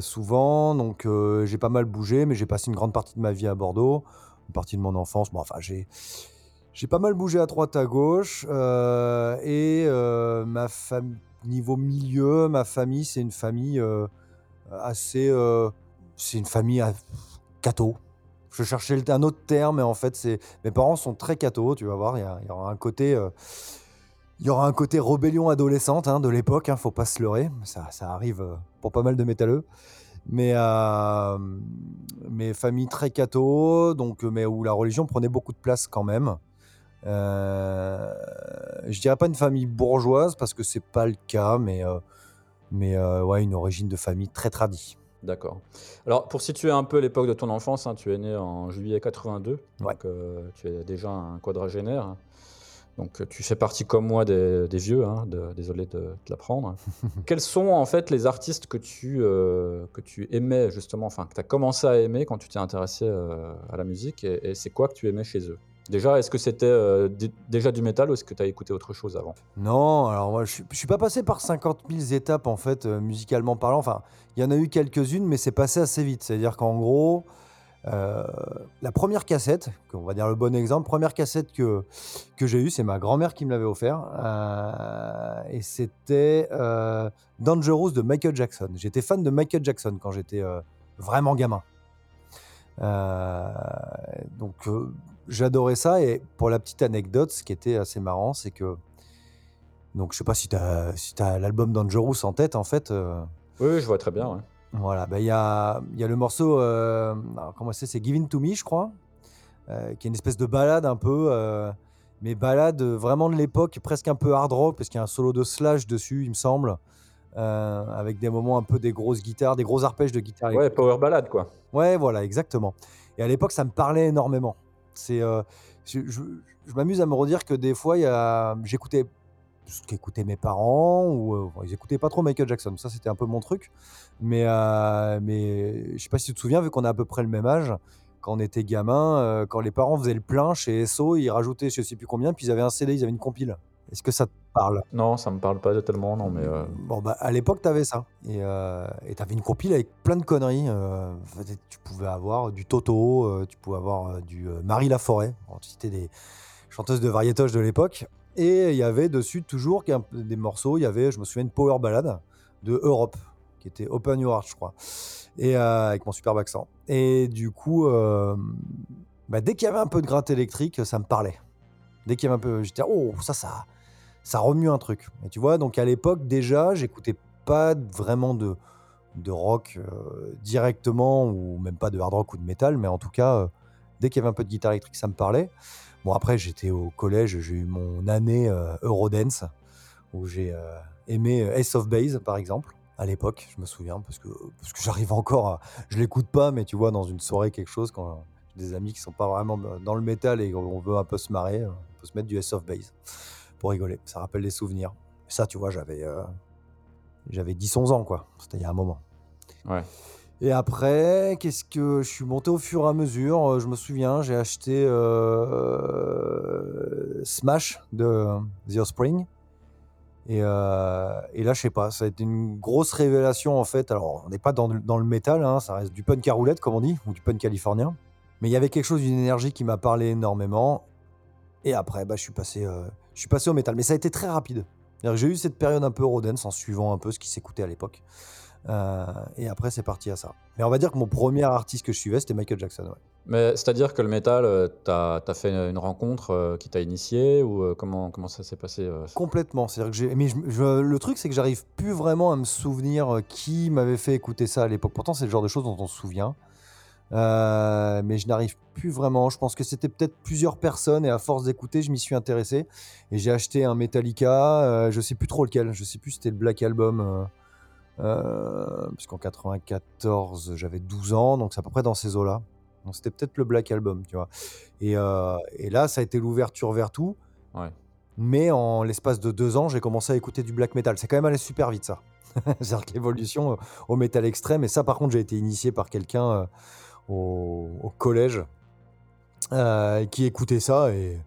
souvent. Donc j'ai pas mal bougé, mais j'ai passé une grande partie de ma vie à Bordeaux, une partie de mon enfance. Bon, enfin, j'ai j'ai pas mal bougé à droite, à gauche. euh, et euh, ma fam- niveau milieu, ma famille, c'est une famille euh, assez, euh, c'est une famille à- catho. Je cherchais un autre terme, mais en fait, mes parents sont très cathos, tu vas voir. Il y, il aura un côté, il y aura un côté rébellion adolescente hein, de l'époque. Hein, faut pas se leurrer. Ça, arrive pour pas mal de métalleux. Mais euh, mes familles très catho, donc mais où la religion prenait beaucoup de place quand même. Euh, je dirais pas une famille bourgeoise parce que c'est pas le cas, mais euh, mais euh, ouais, une origine de famille très tradie. D'accord. Alors, pour situer un peu l'époque de ton enfance, hein, tu es né en juillet 82. Donc, Ouais. euh, tu es déjà un quadragénaire. Donc, euh, tu fais partie comme moi des, des vieux. hein, de- désolé de te l'apprendre. Quels sont en fait les artistes que tu, que tu aimais justement, enfin, que tu as commencé à aimer quand tu t'es intéressé à la musique Et, et c'est quoi que tu aimais chez eux? Déjà, est-ce que c'était euh, dé- déjà du métal ou est-ce que tu as écouté autre chose avant? Non, alors moi je je suis pas passé par 50 000 étapes en fait, euh, musicalement parlant. Enfin, il y en a eu quelques-unes, mais c'est passé assez vite. C'est-à-dire qu'en gros, euh, la première cassette, on va dire le bon exemple, première cassette que, que j'ai eue, c'est ma grand-mère qui me l'avait offert. et c'était Dangerous de Michael Jackson. J'étais fan de Michael Jackson quand j'étais vraiment gamin. Donc j'adorais ça. Et pour la petite anecdote, ce qui était assez marrant, c'est que donc, je sais pas si tu as, si as l'album Dangerous en tête, en fait. euh, Oui, je vois très bien. ouais. voilà, bah, il y, a, il y a le morceau, euh, alors, comment c'est, c'est Give In To Me, je crois, euh, qui est une espèce de balade un peu, euh, mais balade vraiment de l'époque, presque un peu hard rock, parce qu'il y a un solo de Slash dessus, il me semble, euh, avec des moments un peu des grosses guitares, des gros arpèges de guitare. Ouais, power ballade quoi. Ouais, voilà, exactement. Et à l'époque, ça me parlait énormément. C'est, euh, je, je- m'amuse à me redire que des fois, j'écoutais ce qu'écoutaient mes parents, ou euh, ils écoutaient pas trop Michael Jackson. Ça, c'était un peu mon truc. Mais, euh, mais je sais pas si tu te souviens, vu qu'on a à peu près le même âge, quand on était gamin, euh, quand les parents faisaient le plein chez SO, ils rajoutaient je sais plus combien, puis ils avaient un CD, ils avaient une compile. Est-ce que ça te parle? Non, ça me parle pas tellement, non, mais euh, Bon, bah, à l'époque, t'avais ça. Et euh, t'avais une compile avec plein de conneries. euh, tu pouvais avoir du Toto, euh, tu pouvais avoir du Marie Laforêt. Bon, C'était des chanteuses de variétoche de l'époque. Et il y avait dessus toujours des morceaux. Il y avait, je me souviens, une power ballade de Europe, qui était Open Your Heart, je crois. Et avec mon superbe accent. Et du coup, bah, dès qu'il y avait un peu de gratte électrique, ça me parlait. Dès qu'il y avait un peu, j'étais oh ça ça ça remue un truc. Et tu vois, donc à l'époque déjà, j'écoutais pas vraiment de de rock euh, directement ou même pas de hard rock ou de métal, mais en tout cas, euh, dès qu'il y avait un peu de guitare électrique, ça me parlait. Bon après, j'étais au collège, j'ai eu mon année euh, Eurodance où j'ai aimé Ace of Base par exemple. À l'époque, je me souviens, parce que, parce que j'arrive encore à. Je l'écoute pas, mais tu vois, dans une soirée, quelque chose, quand j'ai des amis qui sont pas vraiment dans le métal et on veut un peu se marrer, on peut se mettre du Ace of Base pour rigoler. Ça rappelle des souvenirs. Ça, tu vois, j'avais euh, j'avais 10-11 ans, quoi. C'était il y a un moment. ouais. Et après, qu'est-ce que je suis monté au fur et à mesure euh, Je me souviens, j'ai acheté euh, Smash de The Offspring. Et, euh, et là, je sais pas, ça a été une grosse révélation en fait. Alors, on n'est pas dans, le- dans le métal, hein, ça reste du punk à roulette, comme on dit, ou du punk californien. Mais il y avait quelque chose d'une énergie qui m'a parlé énormément. Et après, bah, je, suis passé, euh, je suis passé au métal. Mais ça a été très rapide. J'ai eu cette période un peu Rodens en suivant un peu ce qui s'écoutait à l'époque. Euh, et après, c'est parti à ça. Mais on va dire que mon premier artiste que je suivais, c'était Michael Jackson. ouais. Mais c'est-à-dire que le métal, euh, t'as as fait une rencontre euh, qui t'a initié ou comment, comment ça s'est passé Complètement. C'est-à-dire que j'ai. Mais je- je- le truc, c'est que j'arrive plus vraiment à me souvenir qui m'avait fait écouter ça à l'époque. Pourtant, c'est le genre de choses dont on se souvient. Euh, mais je n'arrive plus vraiment. Je pense que c'était peut-être plusieurs personnes et à force d'écouter, je m'y suis intéressé et j'ai acheté un Metallica. euh, je sais plus trop lequel. Je sais plus si c'était le Black Album. euh, euh, puisqu'en 94, j'avais 12 ans, donc c'est à peu près dans ces eaux-là. Donc c'était peut-être le Black Album, tu vois. Et, euh, et là, ça a été l'ouverture vers tout. Ouais. Mais en l'espace de deux ans, j'ai commencé à écouter du black metal. C'est quand même allé super vite, ça. C'est-à-dire que l'évolution au métal extrême. Et ça, par contre, j'ai été initié par quelqu'un au, collège euh, qui écoutait ça. Et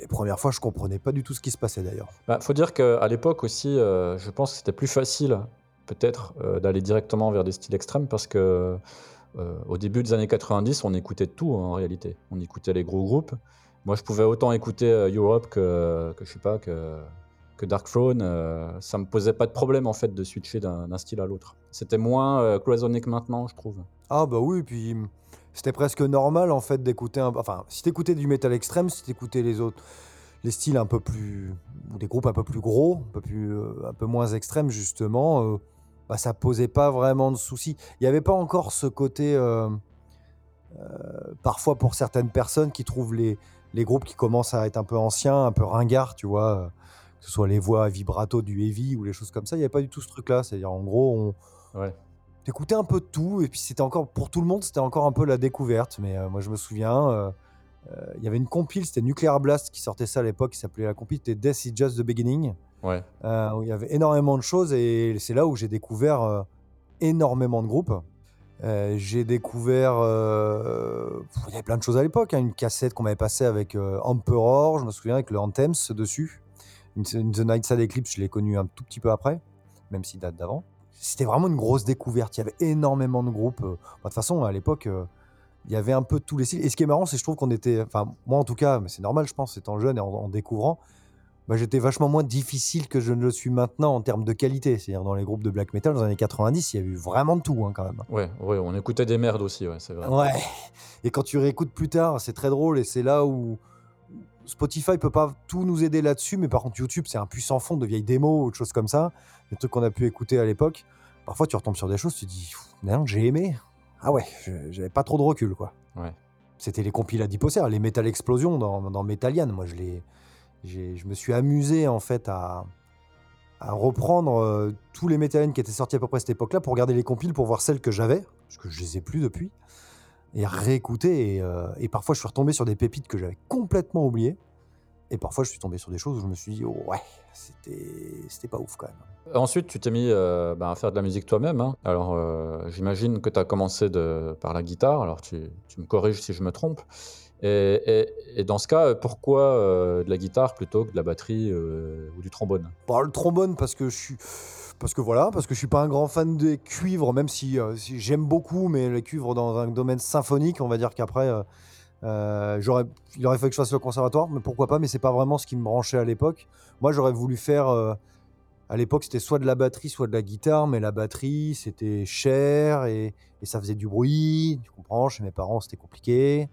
les premières fois, je comprenais pas du tout ce qui se passait d'ailleurs. Bah, faut dire qu'à l'époque aussi, euh, je pense que c'était plus facile, peut-être, euh, d'aller directement vers des styles extrêmes parce que au début des années 90, on écoutait tout hein, en réalité. On écoutait les gros groupes. Moi, je pouvais autant écouter Europe que, que je sais pas que, que Dark Throne. euh, ça me posait pas de problème en fait de switcher d'un style à l'autre. C'était moins euh, cloisonné que maintenant, je trouve. Ah bah oui, puis hum, c'était presque normal en fait d'écouter un... Enfin, si t'écoutais du métal extrême, si t'écoutais les autres, les styles un peu plus... ou des groupes un peu plus gros, un peu, plus, euh, un peu moins extrêmes justement, euh, bah, ça posait pas vraiment de soucis. Il n'y avait pas encore ce côté... parfois pour certaines personnes qui trouvent les, les groupes qui commencent à être un peu anciens, un peu ringards, tu vois, que ce soit les voix vibrato du heavy ou les choses comme ça, il n'y avait pas du tout ce truc-là. C'est-à-dire en gros, on, Ouais. T'écoutais un peu de tout, et puis c'était encore, pour tout le monde, c'était encore un peu la découverte. Mais euh, moi, je me souviens, euh, euh, il y avait une compile, c'était Nuclear Blast qui sortait ça à l'époque, qui s'appelait la compile, c'était Death is Just the Beginning, Ouais. où il y avait énormément de choses, et c'est là où j'ai découvert énormément de groupes. Euh, j'ai découvert, euh, il y avait plein de choses à l'époque, hein, une cassette qu'on m'avait passée avec euh, Emperor, je me souviens, avec le Anthems dessus. The Night Side Eclipse, je l'ai connu un tout petit peu après, même s'il date d'avant c'était vraiment une grosse découverte. Il y avait énormément de groupes. euh, De toute façon, à l'époque, euh, il y avait un peu tous les styles. Et ce qui est marrant, c'est que je trouve qu'on était, enfin, moi en tout cas, mais c'est normal, je pense, étant jeune et en, en découvrant, bah, j'étais vachement moins difficile que je ne le suis maintenant en termes de qualité. C'est-à-dire, dans les groupes de black metal, dans les années 90, il y a eu vraiment de tout, hein, quand même. Ouais, ouais, on écoutait des merdes aussi, ouais, c'est vrai. Ouais. Et quand tu réécoutes plus tard, c'est très drôle et c'est là où Spotify peut pas tout nous aider là-dessus, mais par contre YouTube, c'est un puissant fond de vieilles démos ou de choses comme ça, des trucs qu'on a pu écouter à l'époque. Parfois, tu retombes sur des choses, tu te dis, non, j'ai aimé. Ah ouais, je- j'avais pas trop de recul, quoi. Ouais. C'était les compiles à Diposer, les Metal Explosion dans, dans Metalian. Moi, je, les, je me suis amusé, en fait, à, à reprendre euh, tous les Metalian qui étaient sortis à peu près à cette époque-là pour regarder les compiles, pour voir celles que j'avais, parce que je les ai plus depuis, et à réécouter. Et, euh, et parfois, je suis retombé sur des pépites que j'avais complètement oubliées. Et parfois, je suis tombé sur des choses où je me suis dit, oh, ouais, c'était pas ouf quand même. Ensuite, tu t'es mis euh, bah, à faire de la musique toi-même. hein. Alors, euh, j'imagine que tu as commencé de, par la guitare. Alors, tu, tu me corriges si je me trompe. Et, et- et dans ce cas, pourquoi de la guitare plutôt que de la batterie ou du trombone? Bon, le trombone, parce que je suis. Parce que voilà, parce que je suis pas un grand fan des cuivres, même si, euh, j'aime beaucoup, mais les cuivres dans un domaine symphonique, on va dire qu'après, euh, euh, il aurait fallu que je fasse le conservatoire, mais pourquoi pas, mais c'est pas vraiment ce qui me branchait à l'époque. Moi, j'aurais voulu faire. à l'époque, c'était soit de la batterie, soit de la guitare, mais la batterie, c'était cher et ça faisait du bruit. Tu comprends, chez mes parents, c'était compliqué.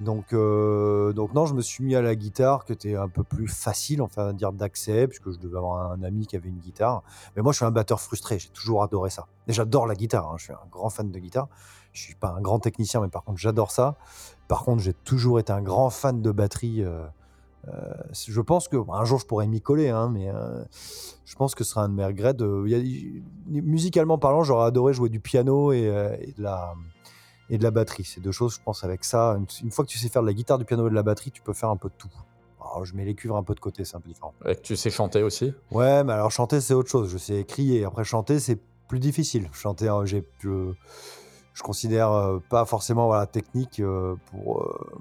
Donc, euh, donc non, je me suis mis à la guitare, qui était un peu plus facile, enfin dire d'accès, puisque je devais avoir un ami qui avait une guitare. Mais moi, je suis un batteur frustré. J'ai toujours adoré ça. Et j'adore la guitare. hein, Je suis un grand fan de guitare. Je suis pas un grand technicien, mais par contre, j'adore ça. Par contre, j'ai toujours été un grand fan de batterie. euh, euh, je pense que un jour, je pourrais m'y coller, hein, mais je pense que ce sera un de mes regrets. Musicalement parlant, j'aurais adoré jouer du piano et, et de la et de la batterie. C'est deux choses, je pense, avec ça. Une, une fois que tu sais faire de la guitare, du piano et de la batterie, tu peux faire un peu de tout. Alors, je mets les cuivres un peu de côté, c'est un peu différent. Et tu sais chanter aussi? Ouais, mais alors chanter, c'est autre chose. Je sais crier. Après, chanter, c'est plus difficile. Chanter, euh, j'ai, je, je considère euh, pas forcément voilà, technique euh, pour, euh,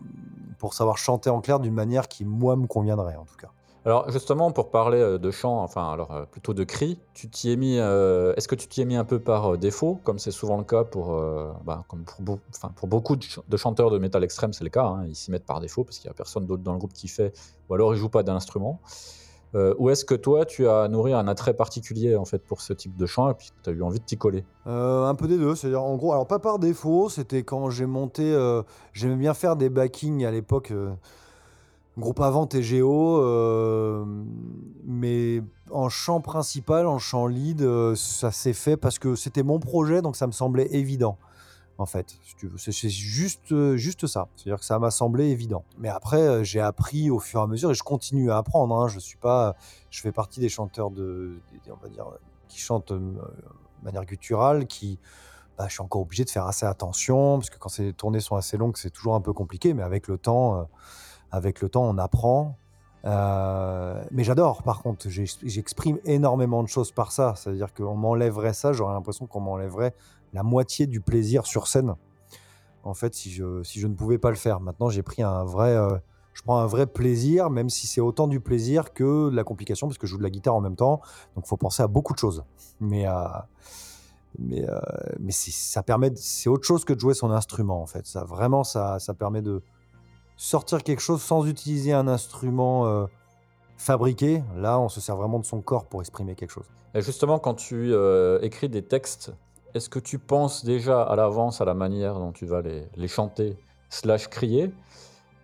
pour savoir chanter en clair d'une manière qui, moi, me conviendrait, en tout cas. Alors justement, pour parler euh, de chant, enfin alors euh, plutôt de cri, tu t'y es mis. euh, Est-ce que tu t'y es mis un peu par défaut, comme c'est souvent le cas pour, bah, comme pour, beaucoup de, ch- de chanteurs de métal extrême, c'est le cas. hein, ils s'y mettent par défaut parce qu'il n'y a personne d'autre dans le groupe qui fait, ou alors ils jouent pas d'instrument. Ou est-ce que toi, tu as nourri un attrait particulier en fait pour ce type de chant et puis tu as eu envie de t'y coller? Un peu des deux, c'est-à-dire en gros, alors pas par défaut, c'était quand j'ai monté, j'aimais bien faire des backings à l'époque, groupe avant TGO, euh, mais en chant principal, en chant lead, euh, ça s'est fait parce que c'était mon projet, donc ça me semblait évident. En fait, c'est juste, euh, juste ça. C'est-à-dire que ça m'a semblé évident. Mais après, j'ai appris au fur et à mesure et je continue à apprendre. hein. Je suis pas, je fais partie des chanteurs de, on va dire, qui chantent de manière gutturale, qui, bah, je suis encore obligé de faire assez attention parce que quand ces tournées sont assez longues, c'est toujours un peu compliqué. Mais avec le temps, avec le temps, on apprend. Euh, mais j'adore, par contre, j'exprime énormément de choses par ça. C'est-à-dire qu'on m'enlèverait ça, j'aurais l'impression qu'on m'enlèverait la moitié du plaisir sur scène. En fait, si je, ne pouvais pas le faire. Maintenant, j'ai pris un vrai, euh, je prends un vrai plaisir, même si c'est autant du plaisir que de la complication, parce que je joue de la guitare en même temps. Donc, il faut penser à beaucoup de choses. Mais, euh, ça permet, c'est autre chose que de jouer son instrument, en fait. Ça, vraiment, ça permet de sortir quelque chose sans utiliser un instrument euh, fabriqué. Là, on se sert vraiment de son corps pour exprimer quelque chose. Et justement, quand tu euh, écris des textes, est-ce que tu penses déjà à l'avance à la manière dont tu vas les, les chanter, slash crier,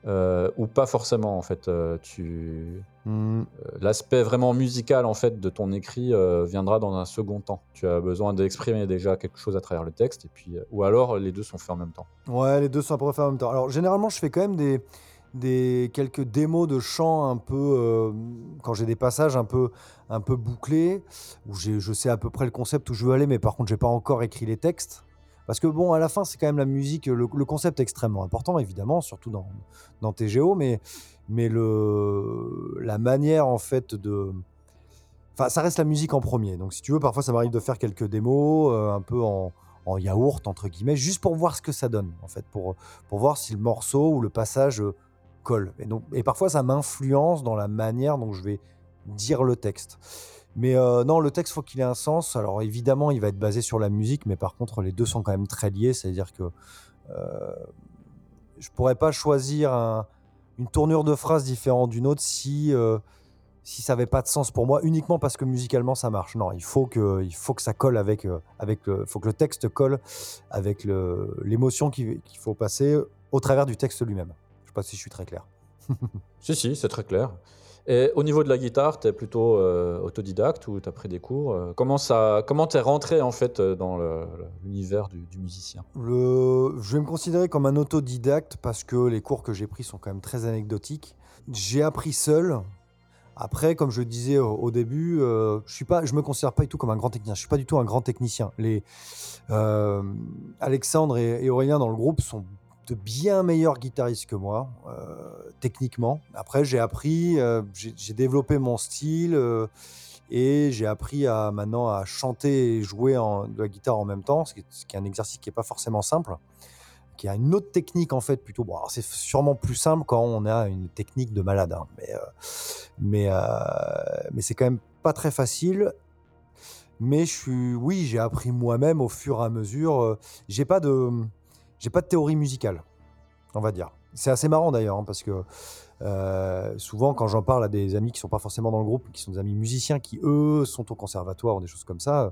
euh, ou pas forcément en fait euh, tu... Hmm. euh, L'aspect vraiment musical en fait de ton écrit euh, viendra dans un second temps. Tu as besoin d'exprimer déjà quelque chose à travers le texte, et puis, ou alors les deux sont faits en même temps. Ouais, les deux sont à peu près faits en même temps. Alors, généralement, je fais quand même des, des quelques démos de chant un peu quand j'ai des passages un peu un peu bouclés où je sais à peu près le concept où je veux aller, mais par contre, j'ai pas encore écrit les textes. Parce que bon, à la fin, c'est quand même la musique, le, concept est extrêmement important, évidemment, surtout dans, dans TGO, mais, mais le, la manière, en fait, de... Enfin, ça reste la musique en premier. Donc, si tu veux, parfois, ça m'arrive de faire quelques démos, euh, un peu en, en yaourt, entre guillemets, juste pour voir ce que ça donne, en fait, pour, pour voir si le morceau ou le passage euh, colle. Et, donc, et parfois, ça m'influence dans la manière dont je vais dire le texte. Mais euh, non, le texte, faut qu'il ait un sens. Alors évidemment, il va être basé sur la musique, mais par contre, les deux sont quand même très liés. C'est-à-dire que euh, je pourrais pas choisir un- une tournure de phrase différente d'une autre si euh, si ça avait pas de sens pour moi, uniquement parce que musicalement ça marche. Non, il faut que faut que ça colle avec euh, avec le, faut que le texte colle avec l'émotion qu'il faut passer au travers du texte lui-même. Je sais pas si je suis très clair. Si, si, c'est très clair. Et au niveau de la guitare, tu es plutôt euh, autodidacte ou tu as pris des cours euh, Comment ça, comment t'es rentré en fait euh, dans l'univers du, musicien? Je vais me considérer comme un autodidacte parce que les cours que j'ai pris sont quand même très anecdotiques. J'ai appris seul. Après, comme je le disais au, début, je suis pas, je me considère pas du tout comme un grand technicien. Je suis pas du tout un grand technicien. Alexandre et Aurélien dans le groupe sont de bien meilleurs guitaristes que moi, euh, techniquement. Après, j'ai appris, euh, j'ai développé mon style. euh, et j'ai appris à maintenant à chanter et jouer de la guitare en même temps, ce qui est, un exercice qui n'est pas forcément simple, qui a une autre technique en fait plutôt. Bon, c'est sûrement plus simple quand on a une technique de malade, hein, mais mais mais c'est quand même pas très facile. Mais je suis, oui, j'ai appris moi-même au fur et à mesure. J'ai pas de, j'ai pas de théorie musicale, on va dire. C'est assez marrant d'ailleurs, hein, parce que euh, souvent, quand j'en parle à des amis qui sont pas forcément dans le groupe, qui sont des amis musiciens, qui eux sont au conservatoire ou des choses comme ça, euh,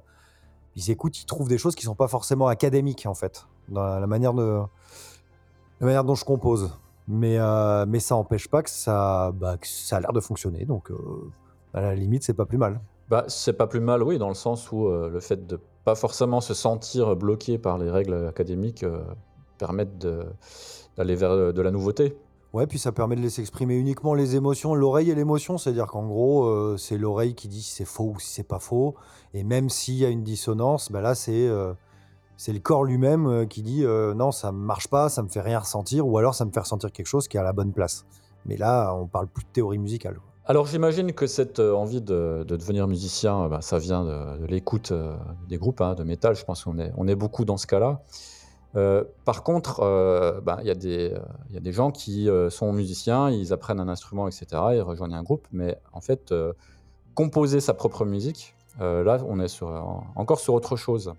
ils écoutent, ils trouvent des choses qui sont pas forcément académiques en fait, dans la, manière de, la manière dont je compose. Mais euh, mais ça empêche pas que ça, bah, ça a l'air de fonctionner. Donc à la limite, c'est pas plus mal. bah, C'est pas plus mal, oui, dans le sens où le fait de pas forcément se sentir bloqué par les règles académiques permettent d'aller vers euh, de la nouveauté. Ouais, puis ça permet de laisser exprimer uniquement les émotions, l'oreille et l'émotion. C'est-à-dire qu'en gros, euh, c'est l'oreille qui dit si c'est faux ou si c'est pas faux. Et même s'il y a une dissonance, bah là, c'est euh, le corps lui-même euh, qui dit euh, non, ça ne marche pas, ça me fait rien ressentir, ou alors ça me fait ressentir quelque chose qui est à la bonne place. Mais là, on parle plus de théorie musicale. Alors j'imagine que cette envie de, de devenir musicien, bah, ça vient de, de l'écoute des groupes hein, de métal. Je pense qu'on est, on est beaucoup dans ce cas-là. Euh, par contre, euh, bah, il y, a des- gens qui euh, sont musiciens, ils apprennent un instrument, etc., ils rejoignent un groupe, mais en fait, composer sa propre musique, là, on est encore sur autre chose.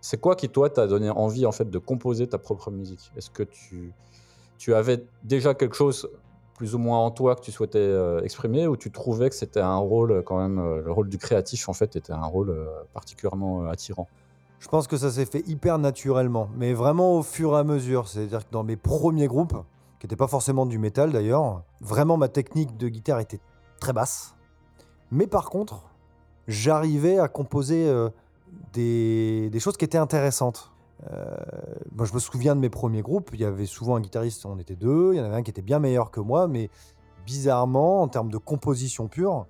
C'est quoi qui, toi, t'a donné envie, en fait, de composer ta propre musique? Est-ce que tu, avais déjà quelque chose plus ou moins en toi que tu souhaitais exprimer, ou tu trouvais que c'était un rôle, quand même, le rôle du créatif, en fait, était un rôle particulièrement attirant? Je pense que ça s'est fait hyper naturellement, mais vraiment au fur et à mesure. C'est-à-dire que dans mes premiers groupes, qui n'étaient pas forcément du métal d'ailleurs, vraiment ma technique de guitare était très basse. Mais par contre, j'arrivais à composer euh, des, choses qui étaient intéressantes. Euh, moi, je me souviens de mes premiers groupes, il y avait souvent un guitariste, on était deux, il y en avait un qui était bien meilleur que moi, mais bizarrement, en termes de composition pure,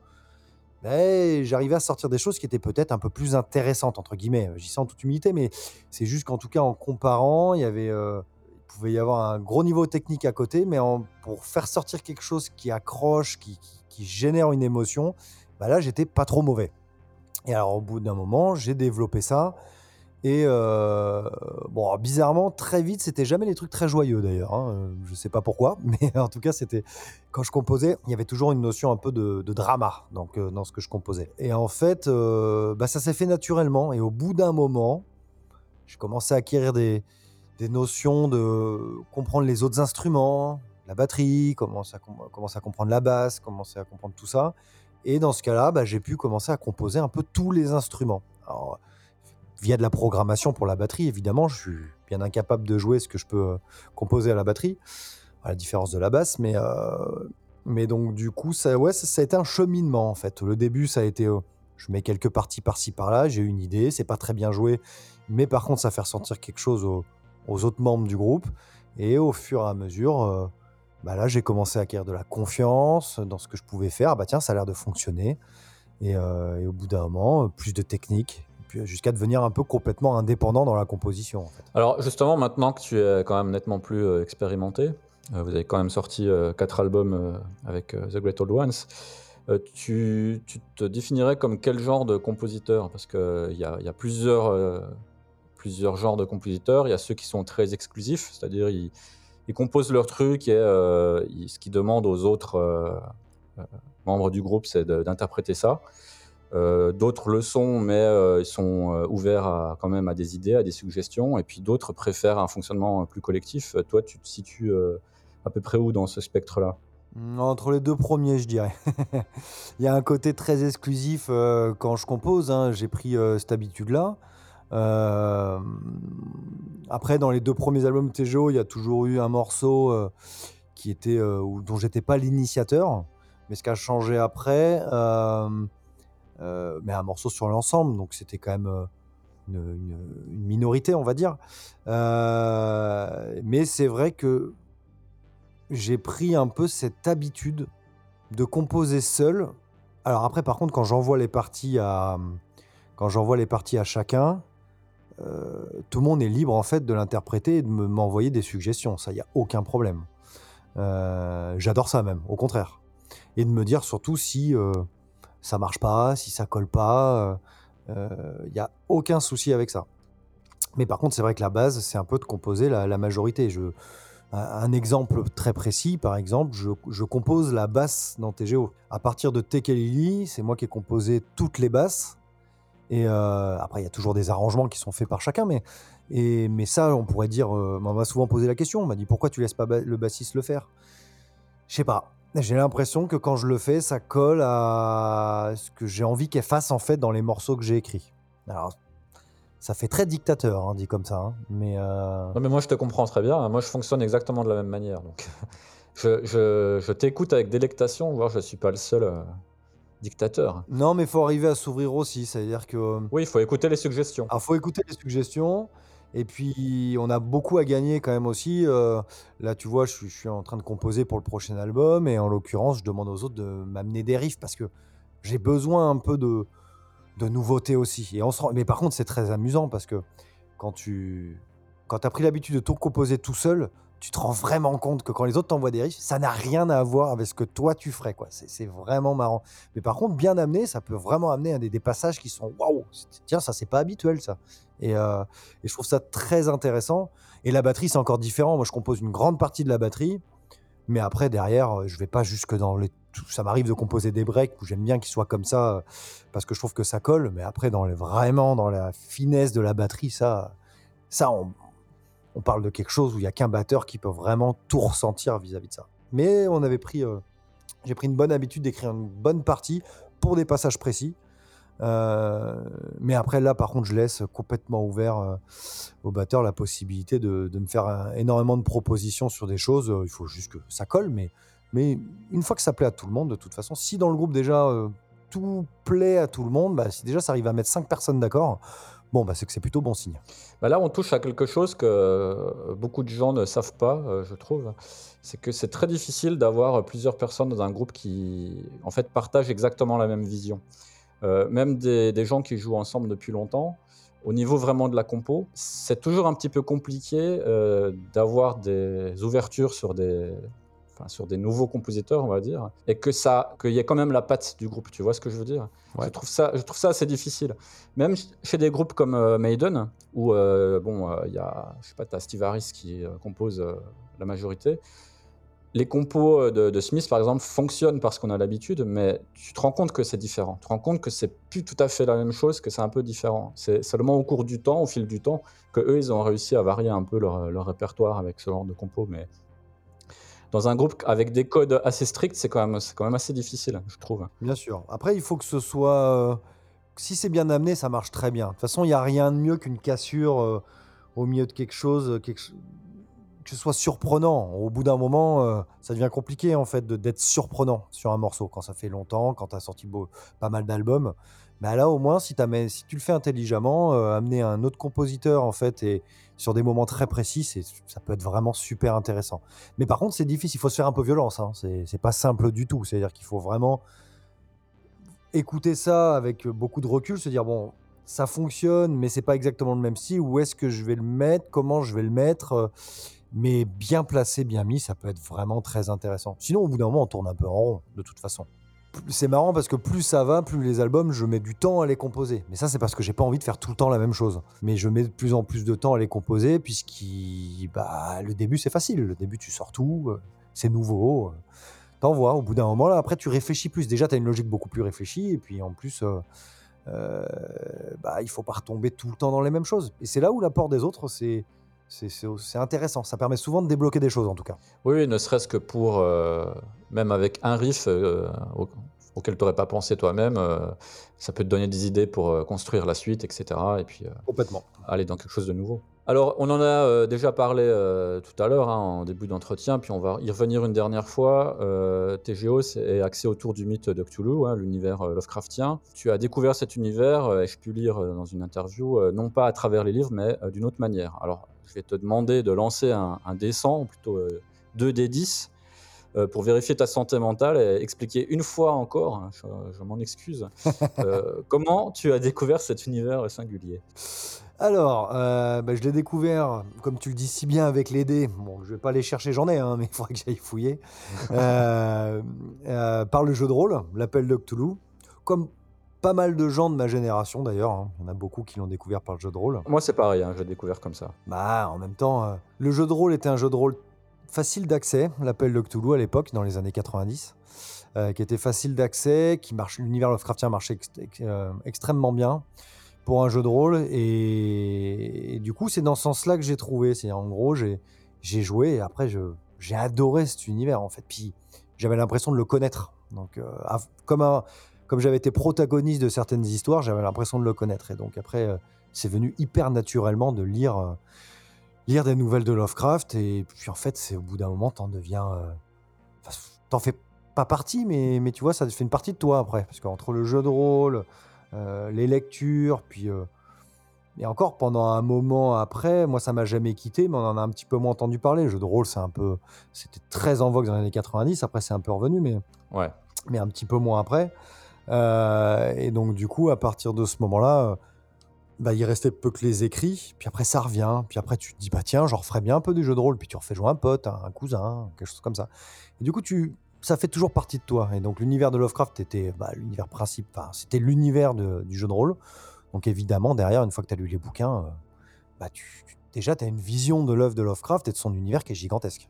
j'arrivais à sortir des choses qui étaient peut-être un peu plus intéressantes, entre guillemets. Dis ça en toute humilité, mais c'est juste qu'en tout cas, en comparant, il y avait, euh, il pouvait y avoir un gros niveau technique à côté, mais en- pour faire sortir quelque chose qui accroche, qui, qui- qui génère une émotion, bah là, j'étais pas trop mauvais. Et alors, au bout d'un moment, j'ai développé ça. Et euh, bon, bizarrement, très vite, c'était jamais des trucs très joyeux d'ailleurs. hein. Euh, Je sais pas pourquoi, mais en tout cas, c'était quand je composais, il y avait toujours une notion un peu de, drama donc, dans ce que je composais. Et en fait, euh, bah, ça s'est fait naturellement. Et au bout d'un moment, j'ai commencé à acquérir des, notions de comprendre les autres instruments, la batterie, commencer à, com- commencer à comprendre la basse, commencer à comprendre tout ça. Et dans ce cas-là, bah, j'ai pu commencer à composer un peu tous les instruments. Alors, via de la programmation pour la batterie, évidemment, je suis bien incapable de jouer ce que je peux euh, composer à la batterie, à la différence de la basse, mais, euh, mais donc du coup, ça, ouais, ça, a été un cheminement en fait. Le début, ça a été, euh, je mets quelques parties par-ci par-là, j'ai une idée, c'est pas très bien joué, mais par contre, ça fait ressentir quelque chose aux, autres membres du groupe, et au fur et à mesure, bah là, j'ai commencé à acquérir de la confiance dans ce que je pouvais faire. Bah tiens, ça a l'air de fonctionner. Et, et au bout d'un moment, plus de technique, jusqu'à devenir un peu complètement indépendant dans la composition. Alors justement, maintenant que tu es quand même nettement plus euh, expérimenté, euh, vous avez quand même sorti euh, quatre albums avec The Great Old Ones, tu, te définirais comme quel genre de compositeur? Parce qu'il y a, plusieurs, genres de compositeurs. Il y a ceux qui sont très exclusifs, c'est-à-dire ils, composent leur truc et ce qu'ils demandent aux autres membres du groupe, c'est d'interpréter ça. Euh, d'autres le sont, mais euh, ils sont euh, ouverts à, quand même à des idées, à des suggestions. Et puis d'autres préfèrent un fonctionnement plus collectif. Toi, tu te situes à peu près où dans ce spectre-là? Mm, Entre les deux premiers, je dirais. Il y a un côté très exclusif quand je compose. hein, J'ai pris cette habitude-là. Après, dans les deux premiers albums TGO, il y a toujours eu un morceau qui était, dont j'étais pas l'initiateur. Mais ce qui a changé après, mais un morceau sur l'ensemble. Donc c'était quand même euh, une, minorité, on va dire. Euh, mais c'est vrai que j'ai pris un peu cette habitude de composer seul. Alors après, par contre, quand j'envoie les parties à quand j'envoie les parties à chacun, euh, tout le monde est libre en fait de l'interpréter et de me- m'envoyer des suggestions. Ça, il y a aucun problème. Euh, J'adore ça même, au contraire. Et de me dire surtout si euh, ça marche pas, si ça colle pas. Il n'y a aucun souci avec ça. Mais par contre, c'est vrai que la base, c'est un peu de composer la, la majorité. Je, un, exemple très précis, par exemple, je, compose la basse dans TGO. À partir de Tekelili, c'est moi qui ai composé toutes les basses. Et euh, après, il y a toujours des arrangements qui sont faits par chacun, mais, et, mais ça, on pourrait dire, euh, on m'a souvent posé la question, on m'a dit pourquoi tu laisses pas le bassiste le faire? Je sais pas. J'ai l'impression que quand je le fais, ça colle à ce que j'ai envie qu'elle fasse en fait dans les morceaux que j'ai écrits. Alors, ça fait très dictateur, hein, dit comme ça, hein, mais euh, Non, mais moi, je te comprends très bien. Moi, je fonctionne exactement de la même manière. Donc, je, je- je t'écoute avec délectation, voire je ne suis pas le seul euh, dictateur. non, mais faut arriver à s'ouvrir aussi, c'est-à-dire que Oui, il faut écouter les suggestions. Alors, faut écouter les suggestions. Et puis, on a beaucoup à gagner quand même aussi. Euh, là, tu vois, je suis, en train de composer pour le prochain album. Et en l'occurrence, je demande aux autres de m'amener des riffs parce que j'ai besoin un peu de, de nouveauté aussi. Et on se rend- Mais par contre, c'est très amusant parce que quand tu, quand tu as pris l'habitude de tout composer tout seul, tu te rends vraiment compte que quand les autres t'envoient des riffs, ça n'a rien à voir avec ce que toi tu ferais. quoi. C'est vraiment marrant. Mais par contre, bien amené, ça peut vraiment amener à des, passages qui sont waouh, tiens, ça c'est pas habituel ça. Et, euh, et je trouve ça très intéressant. Et la batterie, c'est encore différent. Moi, je compose une grande partie de la batterie, mais après, derrière, euh, je vais pas jusque dans les. Ça m'arrive de composer des breaks où j'aime bien qu'ils soient comme ça euh, parce que je trouve que ça colle. Mais après, dans vraiment dans la finesse de la batterie, ça, ça on parle de quelque chose où il y a qu'un batteur qui peut vraiment tout ressentir vis-à-vis de ça. Mais on avait pris, euh, j'ai pris une bonne habitude d'écrire une bonne partie pour des passages précis. Euh, mais après, là, par contre, je laisse complètement ouvert euh, au batteur la possibilité de, me faire euh, énormément de propositions sur des choses. Euh, il faut juste que ça colle, mais, une fois que ça plaît à tout le monde, de toute façon, si dans le groupe déjà tout plaît à tout le monde, bah, si déjà ça arrive à mettre cinq personnes d'accord, bon, bah, c'est que c'est plutôt bon signe. Bah là, on touche à quelque chose que euh, beaucoup de gens ne savent pas, euh, je trouve. C'est que c'est très difficile d'avoir plusieurs personnes dans un groupe qui, en fait, partagent exactement la même vision. Euh, même des, des gens qui jouent ensemble depuis longtemps, au niveau vraiment de la compo, c'est toujours un petit peu compliqué d'avoir des ouvertures sur des, enfin, sur des nouveaux compositeurs, on va dire, et que ça, qu'il y ait quand même la patte du groupe. Tu vois ce que je veux dire? Ouais. je, trouve ça, je trouve ça assez difficile. Même ch- chez des groupes comme euh, Maiden, où euh, bon, euh, il y a, je sais pas, t'as Steve Harris qui compose la majorité. Les compos de, de Smith, par exemple, fonctionnent parce qu'on a l'habitude, mais tu te rends compte que c'est différent. Tu te rends compte que c'est plus tout à fait la même chose, que c'est un peu différent. C'est seulement au cours du temps, au fil du temps, que eux, ils ont réussi à varier un peu leur, leur répertoire avec ce genre de compos. Mais dans un groupe avec des codes assez stricts, c'est quand même, quand même assez difficile, je trouve. Bien sûr. Après, il faut que ce soit. euh, si c'est bien amené, ça marche très bien. De toute façon, il n'y a rien de mieux qu'une cassure euh, au milieu de quelque chose, euh, que ce soit surprenant. Au bout d'un moment, ça devient compliqué en fait d'être surprenant sur un morceau quand ça fait longtemps, quand tu as sorti beau- pas mal d'albums. Mais là, au moins, si, tu le fais intelligemment, euh, amener un autre compositeur en fait et sur des moments très précis, ça peut être vraiment super intéressant. Mais par contre, c'est difficile. Il faut se faire un peu violence. Hein. C'est c'est pas simple du tout. C'est-à-dire qu'il faut vraiment écouter ça avec beaucoup de recul, se dire bon, ça fonctionne, mais c'est pas exactement le même style. Où est-ce que je vais le mettre? Comment je vais le mettre? Euh, Mais bien placé, bien mis, ça peut être vraiment très intéressant. Sinon, au bout d'un moment, on tourne un peu en rond, de toute façon. C'est marrant parce que plus ça va, plus les albums, je mets du temps à les composer. Mais ça, c'est parce que j'ai pas envie de faire tout le temps la même chose. Mais je mets de plus en plus de temps à les composer, puisque bah, le début, c'est facile. Le début, tu sors tout, euh, c'est nouveau. euh, T'envoies. Au bout d'un moment, là, après, tu réfléchis plus. Déjà, tu as une logique beaucoup plus réfléchie. Et puis, en plus, euh, bah, il faut pas retomber tout le temps dans les mêmes choses. Et c'est là où l'apport des autres, c'est c'est- intéressant. Ça permet souvent de débloquer des choses, en tout cas. Oui, ne serait-ce que pour, euh, même avec un riff euh, au- auquel tu n'aurais pas pensé toi-même, euh, ça peut te donner des idées pour construire la suite, etc. Et puis Complètement. aller dans quelque chose de nouveau. Alors, on en a déjà parlé tout à l'heure, hein, en début d'entretien, puis on va y revenir une dernière fois. TGO est axé autour du mythe de Cthulhu, hein, l'univers Lovecraftien. Tu as découvert cet univers, et je peux lire dans une interview, non pas à travers les livres, mais d'une autre manière. Alors, je vais te demander de lancer un, un dé 100, ou plutôt euh, 2 dés 10, euh, pour vérifier ta santé mentale et expliquer une fois encore, hein, je, je m'en excuse, euh, comment tu as découvert cet univers singulier. Alors, euh, bah, je l'ai découvert, comme tu le dis si bien avec les dés. Bon, je vais pas les chercher, j'en ai, hein, mais il faudrait que j'aille fouiller. Par le jeu de rôle, l'appel de Cthulhu. Comme pas mal de gens de ma génération d'ailleurs, hein. il y en a beaucoup qui l'ont découvert par le jeu de rôle. Moi, c'est pareil, hein, j'ai découvert comme ça. Bah, en même temps, euh, le jeu de rôle était un jeu de rôle facile d'accès, l'appel de Cthulhu à l'époque, dans les années 90, euh, qui était facile d'accès, qui marche, l'univers Lovecraftien marchait euh, extrêmement bien pour un jeu de rôle, et, et du coup, c'est dans ce sens-là que j'ai trouvé. C'est en gros, j'ai joué et après, j'ai adoré cet univers en fait. Puis j'avais l'impression de le connaître. Donc, euh, comme un- comme j'avais été protagoniste de certaines histoires, j'avais l'impression de le connaître. Et donc après, euh, c'est venu hyper naturellement de lire, euh, lire des nouvelles de Lovecraft. Et puis en fait, c'est au bout d'un moment, t'en deviens, euh, t'en fais pas partie, mais, mais tu vois, ça fait une partie de toi après, parce qu'entre le jeu de rôle, les lectures, puis et encore pendant un moment après, moi ça m'a jamais quitté, mais on en a un petit peu moins entendu parler. Le jeu de rôle, c'est un peu, c'était très en vogue dans les années 90. Après, c'est un peu revenu, mais Ouais. mais un petit peu moins après. Euh, et donc, du coup, à partir de ce moment-là, euh, bah, il restait peu que les écrits, puis après ça revient, puis après tu te dis bah tiens, j'en referais bien un peu du jeu de rôle, puis tu refais jouer un pote, un, cousin, quelque chose comme ça. Et du coup, tu, ça fait toujours partie de toi. Et donc l'univers de Lovecraft était bah, l'univers principe, c'était l'univers du jeu de rôle. Donc évidemment, derrière, une fois que tu as lu les bouquins, euh, bah, tu, déjà tu as une vision de l'œuvre de Lovecraft et de son univers qui est gigantesque.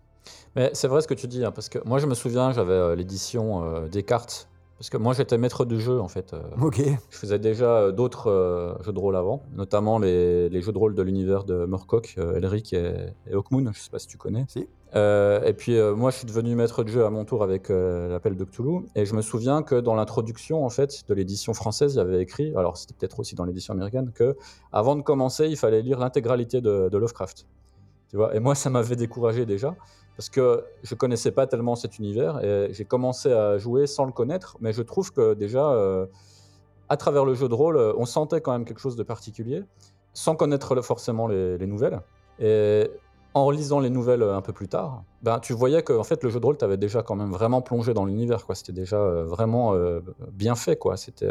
Mais c'est vrai ce que tu dis, hein, parce que moi je me souviens, j'avais l'édition euh, des cartes, parce que moi j'étais maître de jeu en fait. euh, Ok. je faisais déjà euh, d'autres euh, jeux de rôle avant, notamment les, les jeux de rôle de l'univers de Murkoch, euh, Elric et, et Hawkmoon, je sais pas si tu connais. Si. Euh, et puis moi je suis devenu maître de jeu à mon tour avec l'appel de Cthulhu, et je me souviens que dans l'introduction en fait de l'édition française, il y avait écrit, alors c'était peut-être aussi dans l'édition américaine, que avant de commencer, il fallait lire l'intégralité de, de Lovecraft. Tu vois, et moi ça m'avait découragé déjà parce que je connaissais pas tellement cet univers et j'ai commencé à jouer sans le connaître, mais je trouve que déjà, euh, à travers le jeu de rôle, euh, on sentait quand même quelque chose de particulier, sans connaître forcément les, les nouvelles. Et en lisant les nouvelles euh, un peu plus tard, ben, tu voyais que en fait, le jeu de rôle t'avait déjà quand même vraiment plongé dans l'univers. C'était déjà vraiment bien fait. C'était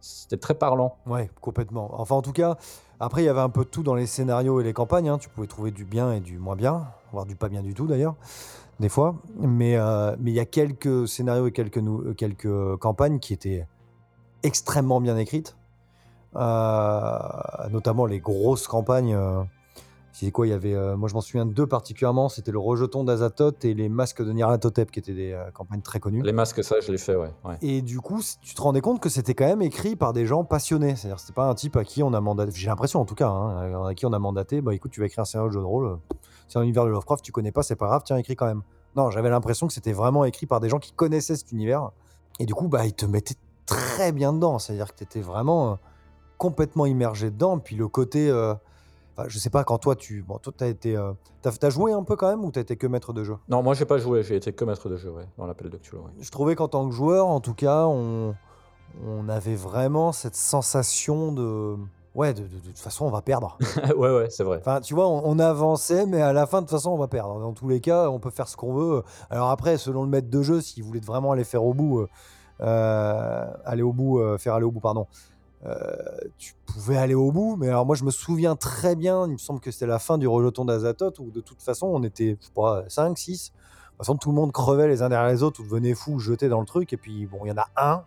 c'était très parlant. Ouais, complètement. Enfin, en tout cas, après, il y avait un peu de tout dans les scénarios et les campagnes. hein. Tu pouvais trouver du bien et du moins bien, voire du pas bien du tout d'ailleurs, des fois. Mais euh, mais il y a quelques scénarios et quelques, euh, quelques campagnes qui étaient extrêmement bien écrites. Euh, notamment les grosses campagnes. C'est quoi Il y avait, euh, moi je m'en souviens de deux particulièrement. C'était le rejeton d'Azathoth et les masques de Nyarlathotep, qui étaient des euh, campagnes très connues. Les masques, ça, je l'ai fait, ouais. ouais. Et du coup, tu te rendais compte que c'était quand même écrit par des gens passionnés. C'est-à-dire, c'était pas un type à qui on a mandaté. J'ai l'impression, en tout cas, hein, à qui on a mandaté. Bah, écoute, tu vas écrire un scénario de jeu de rôle. euh, C'est un univers de Lovecraft, tu connais pas, c'est pas grave, tiens, écris quand même. Non, j'avais l'impression que c'était vraiment écrit par des gens qui connaissaient cet univers. Et du coup, bah, ils te mettaient très bien dedans. C'est-à-dire que tu étais vraiment euh, complètement immergé dedans. Puis le côté. euh, enfin, je sais pas, quand toi, tu. Bon, toi, t'as été. euh, t'as, t'as joué un peu quand même ou t'as été que maître de jeu? Non, moi, j'ai pas joué, j'ai été que maître de jeu, ouais, dans l'appel de Cthulhu. ouais. je trouvais qu'en tant que joueur, en tout cas, on, on avait vraiment cette sensation de. Ouais, de, de- de toute façon, on va perdre. ouais, ouais, c'est vrai. Enfin, tu vois, on, on avançait, mais à la fin, de toute façon, on va perdre. Dans tous les cas, on peut faire ce qu'on veut. Alors après, selon le maître de jeu, s'il voulait vraiment aller faire au bout, euh, euh, aller au bout, euh, faire aller au bout, pardon, tu pouvais aller au bout. Mais alors moi, je me souviens très bien, il me semble que c'était la fin du rejeton d'Azathoth, où de toute façon, on était, je sais pas, 5, 6. De toute façon, tout le monde crevait les uns derrière les autres, ou devenait fou, jeté dans le truc. Et puis, bon, il y en a un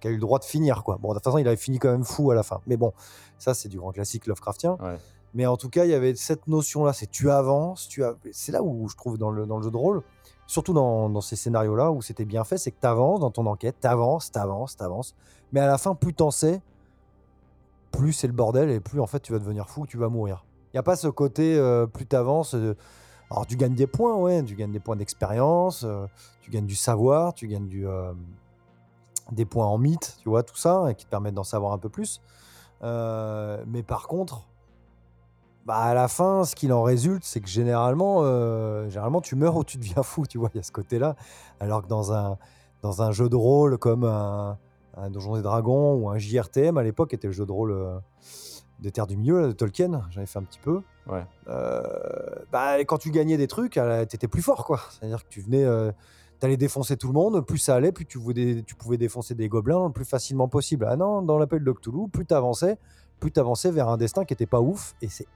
qui a eu le droit de finir, quoi. Bon, de toute façon, il avait fini quand même fou à la fin. Mais bon, ça, c'est du grand classique Lovecraftien. Ouais. Mais en tout cas, il y avait cette notion-là, c'est tu avances, tu c'est là où je trouve dans le, dans le jeu de rôle, surtout dans, dans ces scénarios-là où c'était bien fait, c'est que tu avances dans ton enquête, tu avances, tu avances, tu avances. Mais à la fin, plus t'en sais, plus c'est le bordel et plus en fait tu vas devenir fou, tu vas mourir. Il n'y a pas ce côté, euh, plus tu avances, alors tu gagnes des points, ouais, tu gagnes des points d'expérience, euh, tu gagnes du savoir, tu gagnes euh, des points en mythe, tu vois, tout ça, et qui te permettent d'en savoir un peu plus. Euh, mais par contre, bah à la fin, ce qu'il en résulte, c'est que généralement, euh, généralement, tu meurs ou tu deviens fou, tu vois, il y a ce côté-là. Alors que dans un, dans un jeu de rôle comme un, un Donjons et Dragons ou un JRTM, à l'époque, était le jeu de rôle euh, des Terres du Milieu, là, de Tolkien, j'en ai fait un petit peu. Ouais. Euh, bah, quand tu gagnais des trucs, t'étais plus fort, quoi. C'est-à-dire que tu venais, euh, t'allais défoncer tout le monde, plus ça allait, plus tu, pouvais- tu pouvais défoncer des gobelins le plus facilement possible. Ah non, dans l'appel de Cthulhu, plus t'avançais, plus t'avançais vers un destin qui était pas ouf, et c'est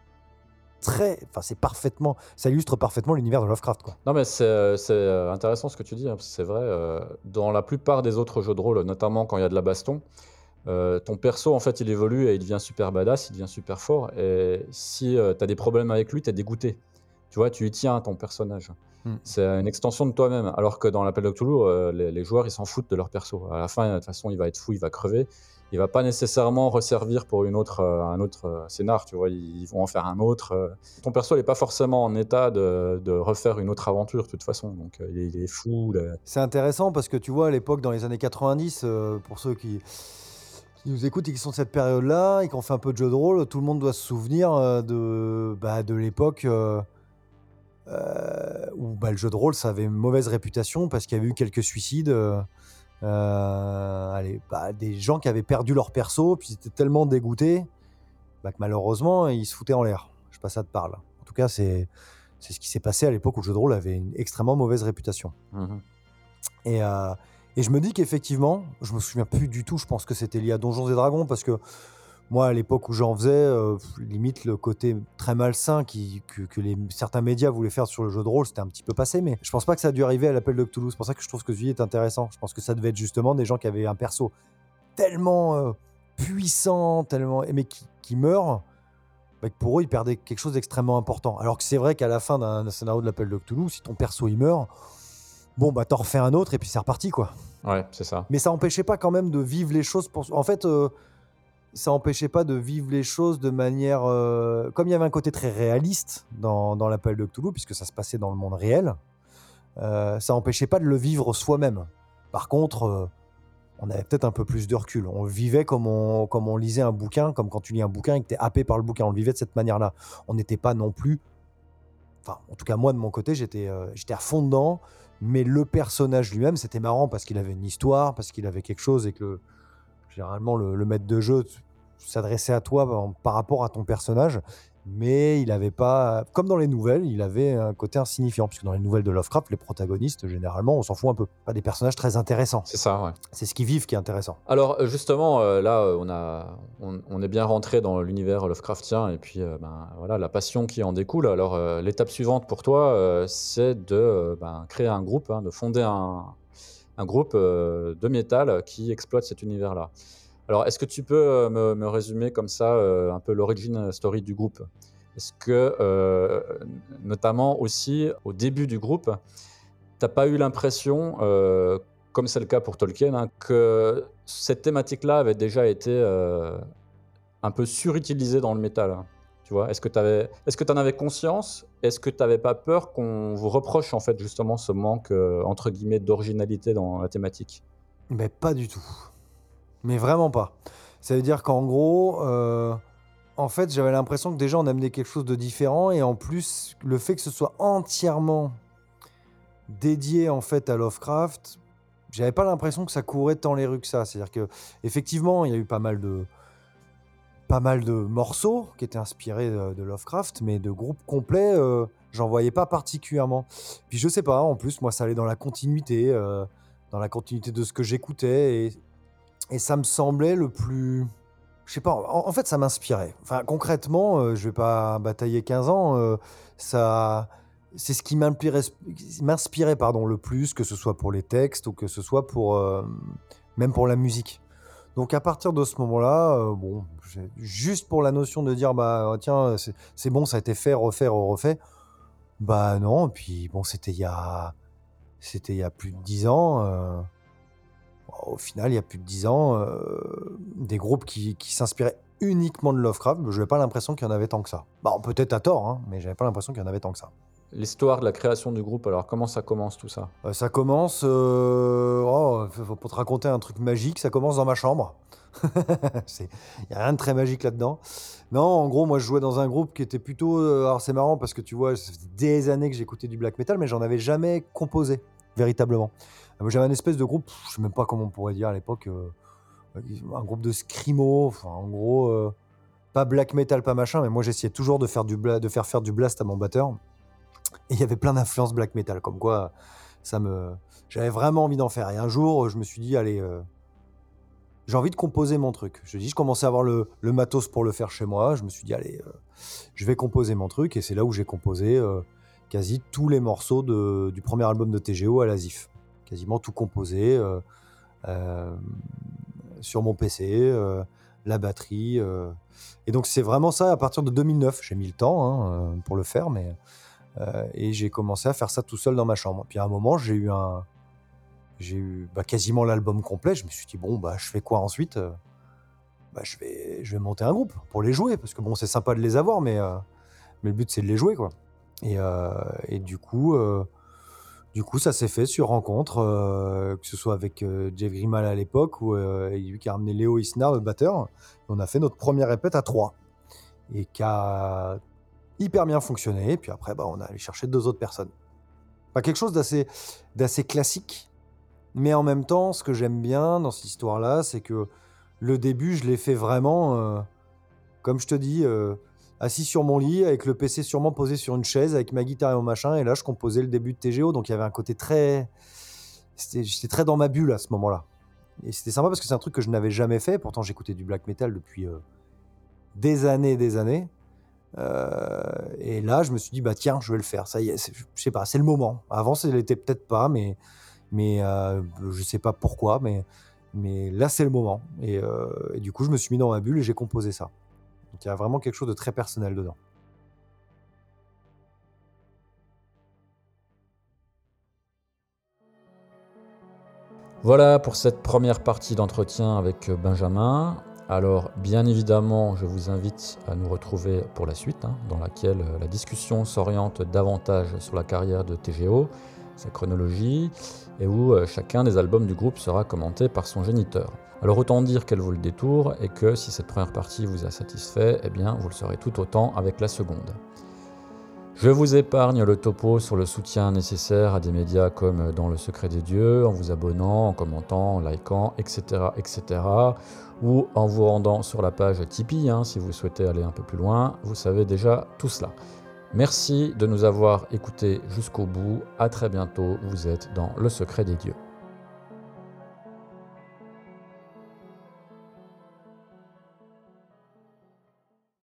très, enfin c'est parfaitement, ça illustre parfaitement l'univers de Lovecraft, quoi. Non, mais c'est euh, c'est, euh, intéressant ce que tu dis, hein, parce que c'est vrai. euh, dans la plupart des autres jeux de rôle, notamment quand il y a de la baston, euh, ton perso, en fait, il évolue et il devient super badass, il devient super fort. Et si tu as des problèmes avec lui, tu es dégoûté. Tu vois, tu y tiens à ton personnage. Mm. C'est une extension de toi-même. Alors que dans l'appel de Cthulhu, euh, les, les joueurs, ils s'en foutent de leur perso. À la fin, de toute façon, il va être fou, il va crever. Il va pas nécessairement resservir pour une autre, euh, un autre euh, scénar, tu vois. Ils, vont en faire un autre. euh. Ton perso n'est pas forcément en état de, refaire une autre aventure, de toute façon. Donc, il, est, fou. C'est intéressant parce que tu vois, à l'époque, dans les années 90, euh, pour ceux qui, nous écoutent et qui sont de cette période-là et qui ont fait un peu de jeu de rôle, tout le monde doit se souvenir de, bah, de l'époque où bah, le jeu de rôle, ça avait une mauvaise réputation parce qu'il y avait eu quelques suicides. Euh, allez, bah, des gens qui avaient perdu leur perso, puis ils étaient tellement dégoûtés bah, que malheureusement, ils se foutaient en l'air. Je sais pas ça te parle. En tout cas, c'est c'est ce qui s'est passé à l'époque où le jeu de rôle avait une extrêmement mauvaise réputation. Mhm. Et, euh, et je me dis qu'effectivement, je me souviens plus du tout, je pense que c'était lié à Donjons et Dragons, parce que moi, à l'époque où j'en faisais, euh, limite le côté très malsain qui, que, que les, certains médias voulaient faire sur le jeu de rôle, c'était un petit peu passé, mais je pense pas que ça a dû arriver à l'appel de Cthulhu. C'est pour ça que je trouve que ce que tu dis est intéressant. Je pense que ça devait être justement des gens qui avaient un perso tellement euh, puissant, tellement mais qui, qui meurt, bah, que pour eux, ils perdaient quelque chose d'extrêmement important. Alors que c'est vrai qu'à la fin d'un scénario de l'appel de Cthulhu, si ton perso il meurt, bon bah t'en refais un autre et puis c'est reparti quoi. Ouais, c'est ça. Mais ça empêchait pas quand même de vivre les choses pour. En fait, euh, ça empêchait pas de vivre les choses de manière. euh, Comme il y avait un côté très réaliste dans, l'appel de Cthulhu, puisque ça se passait dans le monde réel, euh, ça empêchait pas de le vivre soi-même. Par contre, euh, on avait peut-être un peu plus de recul. On vivait comme on, comme on lisait un bouquin, comme quand tu lis un bouquin et que tu es happé par le bouquin. On le vivait de cette manière-là. On n'était pas non plus. Enfin, en tout cas, moi, de mon côté, j'étais j'étais à fond dedans. Mais le personnage lui-même, c'était marrant parce qu'il avait une histoire, parce qu'il avait quelque chose et que généralement le, le maître de jeu s'adressait à toi par, par rapport à ton personnage. Mais il n'avait pas, comme dans les nouvelles, il avait un côté insignifiant. Puisque dans les nouvelles de Lovecraft, les protagonistes, généralement, on s'en fout un peu. Pas des personnages très intéressants. C'est ça, ouais. C'est ce qu'ils vivent qui est intéressant. Alors euh, justement, euh, là, euh, on, a, on, on est bien rentré dans l'univers Lovecraftien et puis euh, ben, voilà, la passion qui en découle. Alors euh, l'étape suivante pour toi, c'est de ben, créer un groupe, hein, de fonder un, un groupe euh, de métal qui exploite cet univers-là. Alors est-ce que tu peux euh, me, me résumer comme ça euh, un peu l'origine story du groupe? Est-ce que, notamment aussi au début du groupe, t'as pas eu l'impression, comme c'est le cas pour Tolkien, hein, que cette thématique-là avait déjà été un peu surutilisée dans le métal hein, Est-ce que tu en avais conscience? Est-ce que tu n'avais pas peur qu'on vous reproche en fait justement ce manque euh, entre guillemets d'originalité dans la thématique? Mais pas du tout. Mais vraiment pas. Ça veut dire qu'en gros, euh, en fait, j'avais l'impression que déjà on amenait quelque chose de différent et en plus, le fait que ce soit entièrement dédié en fait à Lovecraft, j'avais pas l'impression que ça courait tant les rues que ça. C'est-à-dire que effectivement, il y a eu pas mal de pas mal de morceaux qui étaient inspirés de, Lovecraft, mais de groupes complets, euh, j'en voyais pas particulièrement. Puis je sais pas, en plus, moi, ça allait dans la continuité, euh, dans la continuité de ce que j'écoutais, et, ça me semblait le plus. Je sais pas, en, fait, ça m'inspirait. Enfin, concrètement, euh, je vais pas batailler 15 ans, euh, ça. C'est ce qui m'inspirait, pardon, le plus, que ce soit pour les textes ou que ce soit pour, même pour la musique. Donc à partir de ce moment-là, euh, bon, juste pour la notion de dire bah tiens c'est bon, ça a été fait, refait, refait, bah non. Et puis bon, c'était il y a c'était il y a plus de 10 ans. euh, au final, il y a plus de 10 ans, euh, des groupes qui, qui s'inspiraient uniquement de Lovecraft, je n'avais pas l'impression qu'il y en avait tant que ça. Bon, peut-être à tort, hein, mais j'avais pas l'impression qu'il y en avait tant que ça. L'histoire de la création du groupe, alors comment ça commence tout ça? Euh, ça commence. euh, oh, pour te raconter un truc magique, ça commence dans ma chambre. Il n'y a rien de très magique là-dedans. Non, en gros, moi, je jouais dans un groupe qui était plutôt. euh, alors, c'est marrant parce que tu vois, ça faisait des années que j'écoutais du black metal, mais j'en avais jamais composé, véritablement. J'avais un espèce de groupe, je sais même pas comment on pourrait dire à l'époque, un groupe de scrimo, en gros, pas black metal, pas machin, mais moi, j'essayais toujours de faire, du de faire faire du blast à mon batteur. Et il y avait plein d'influences black metal, comme quoi ça me j'avais vraiment envie d'en faire. Et un jour je me suis dit allez euh, j'ai envie de composer mon truc. Je dis je commençais à avoir le, matos pour le faire chez moi. Je me suis dit allez euh, je vais composer mon truc. Et c'est là où j'ai composé euh, quasi tous les morceaux du premier album de TGO à l'Asif. Quasiment tout composé sur mon PC la batterie et donc c'est vraiment ça à partir de 2009 j'ai mis le temps hein, pour le faire mais et j'ai commencé à faire ça tout seul dans ma chambre. Puis à un moment, j'ai eu j'ai eu bah, quasiment l'album complet. Je me suis dit bon bah je fais quoi ensuite Euh, Bah je vais, je vais monter un groupe pour les jouer parce que bon c'est sympa de les avoir, mais euh, mais le but c'est de les jouer quoi. Et, euh, et du coup, euh, du coup ça s'est fait sur rencontre, euh, que ce soit avec euh, Jeff Grimal à l'époque ou euh, lui qui a ramené Léo Isnar le batteur. On a fait notre première répète à trois et qui a hyper bien fonctionné. Et puis après, bah, on a allé chercher deux autres personnes. Pas quelque chose d'assez, d'assez classique, mais en même temps, ce que j'aime bien dans cette histoire-là, c'est que le début, je l'ai fait vraiment, euh, comme je te dis, euh, assis sur mon lit, avec le PC sûrement posé sur une chaise, avec ma guitare et mon machin. Et là, je composais le début de TGO, donc il y avait un côté très. c'était- J'étais très dans ma bulle à ce moment-là. Et c'était sympa parce que c'est un truc que je n'avais jamais fait. Pourtant, j'écoutais du black metal depuis euh, des années et des années. Euh, et là, je me suis dit, bah tiens, je vais le faire. Ça y je sais pas, c'est le moment. Avant, ça l'était peut-être pas, mais, mais euh, je sais pas pourquoi, mais, mais là, c'est le moment. Et, euh, et du coup, je me suis mis dans ma bulle et j'ai composé ça. Donc, il y a vraiment quelque chose de très personnel dedans. Voilà pour cette première partie d'entretien avec Benjamin. Alors, bien évidemment, je vous invite à nous retrouver pour la suite, hein, dans laquelle euh, la discussion s'oriente davantage sur la carrière de TGO, sa chronologie, et où euh, chacun des albums du groupe sera commenté par son géniteur. Alors autant dire qu'elle vaut le détour et que si cette première partie vous a satisfait, eh bien vous le serez tout autant avec la seconde. Je vous épargne le topo sur le soutien nécessaire à des médias comme Dans le secret des dieux, en vous abonnant, en commentant, en likant, etc. etc. ou en vous rendant sur la page Tipeee hein, si vous souhaitez aller un peu plus loin. Vous savez déjà tout cela. Merci de nous avoir écoutés jusqu'au bout. À très bientôt. Vous êtes dans le secret des dieux.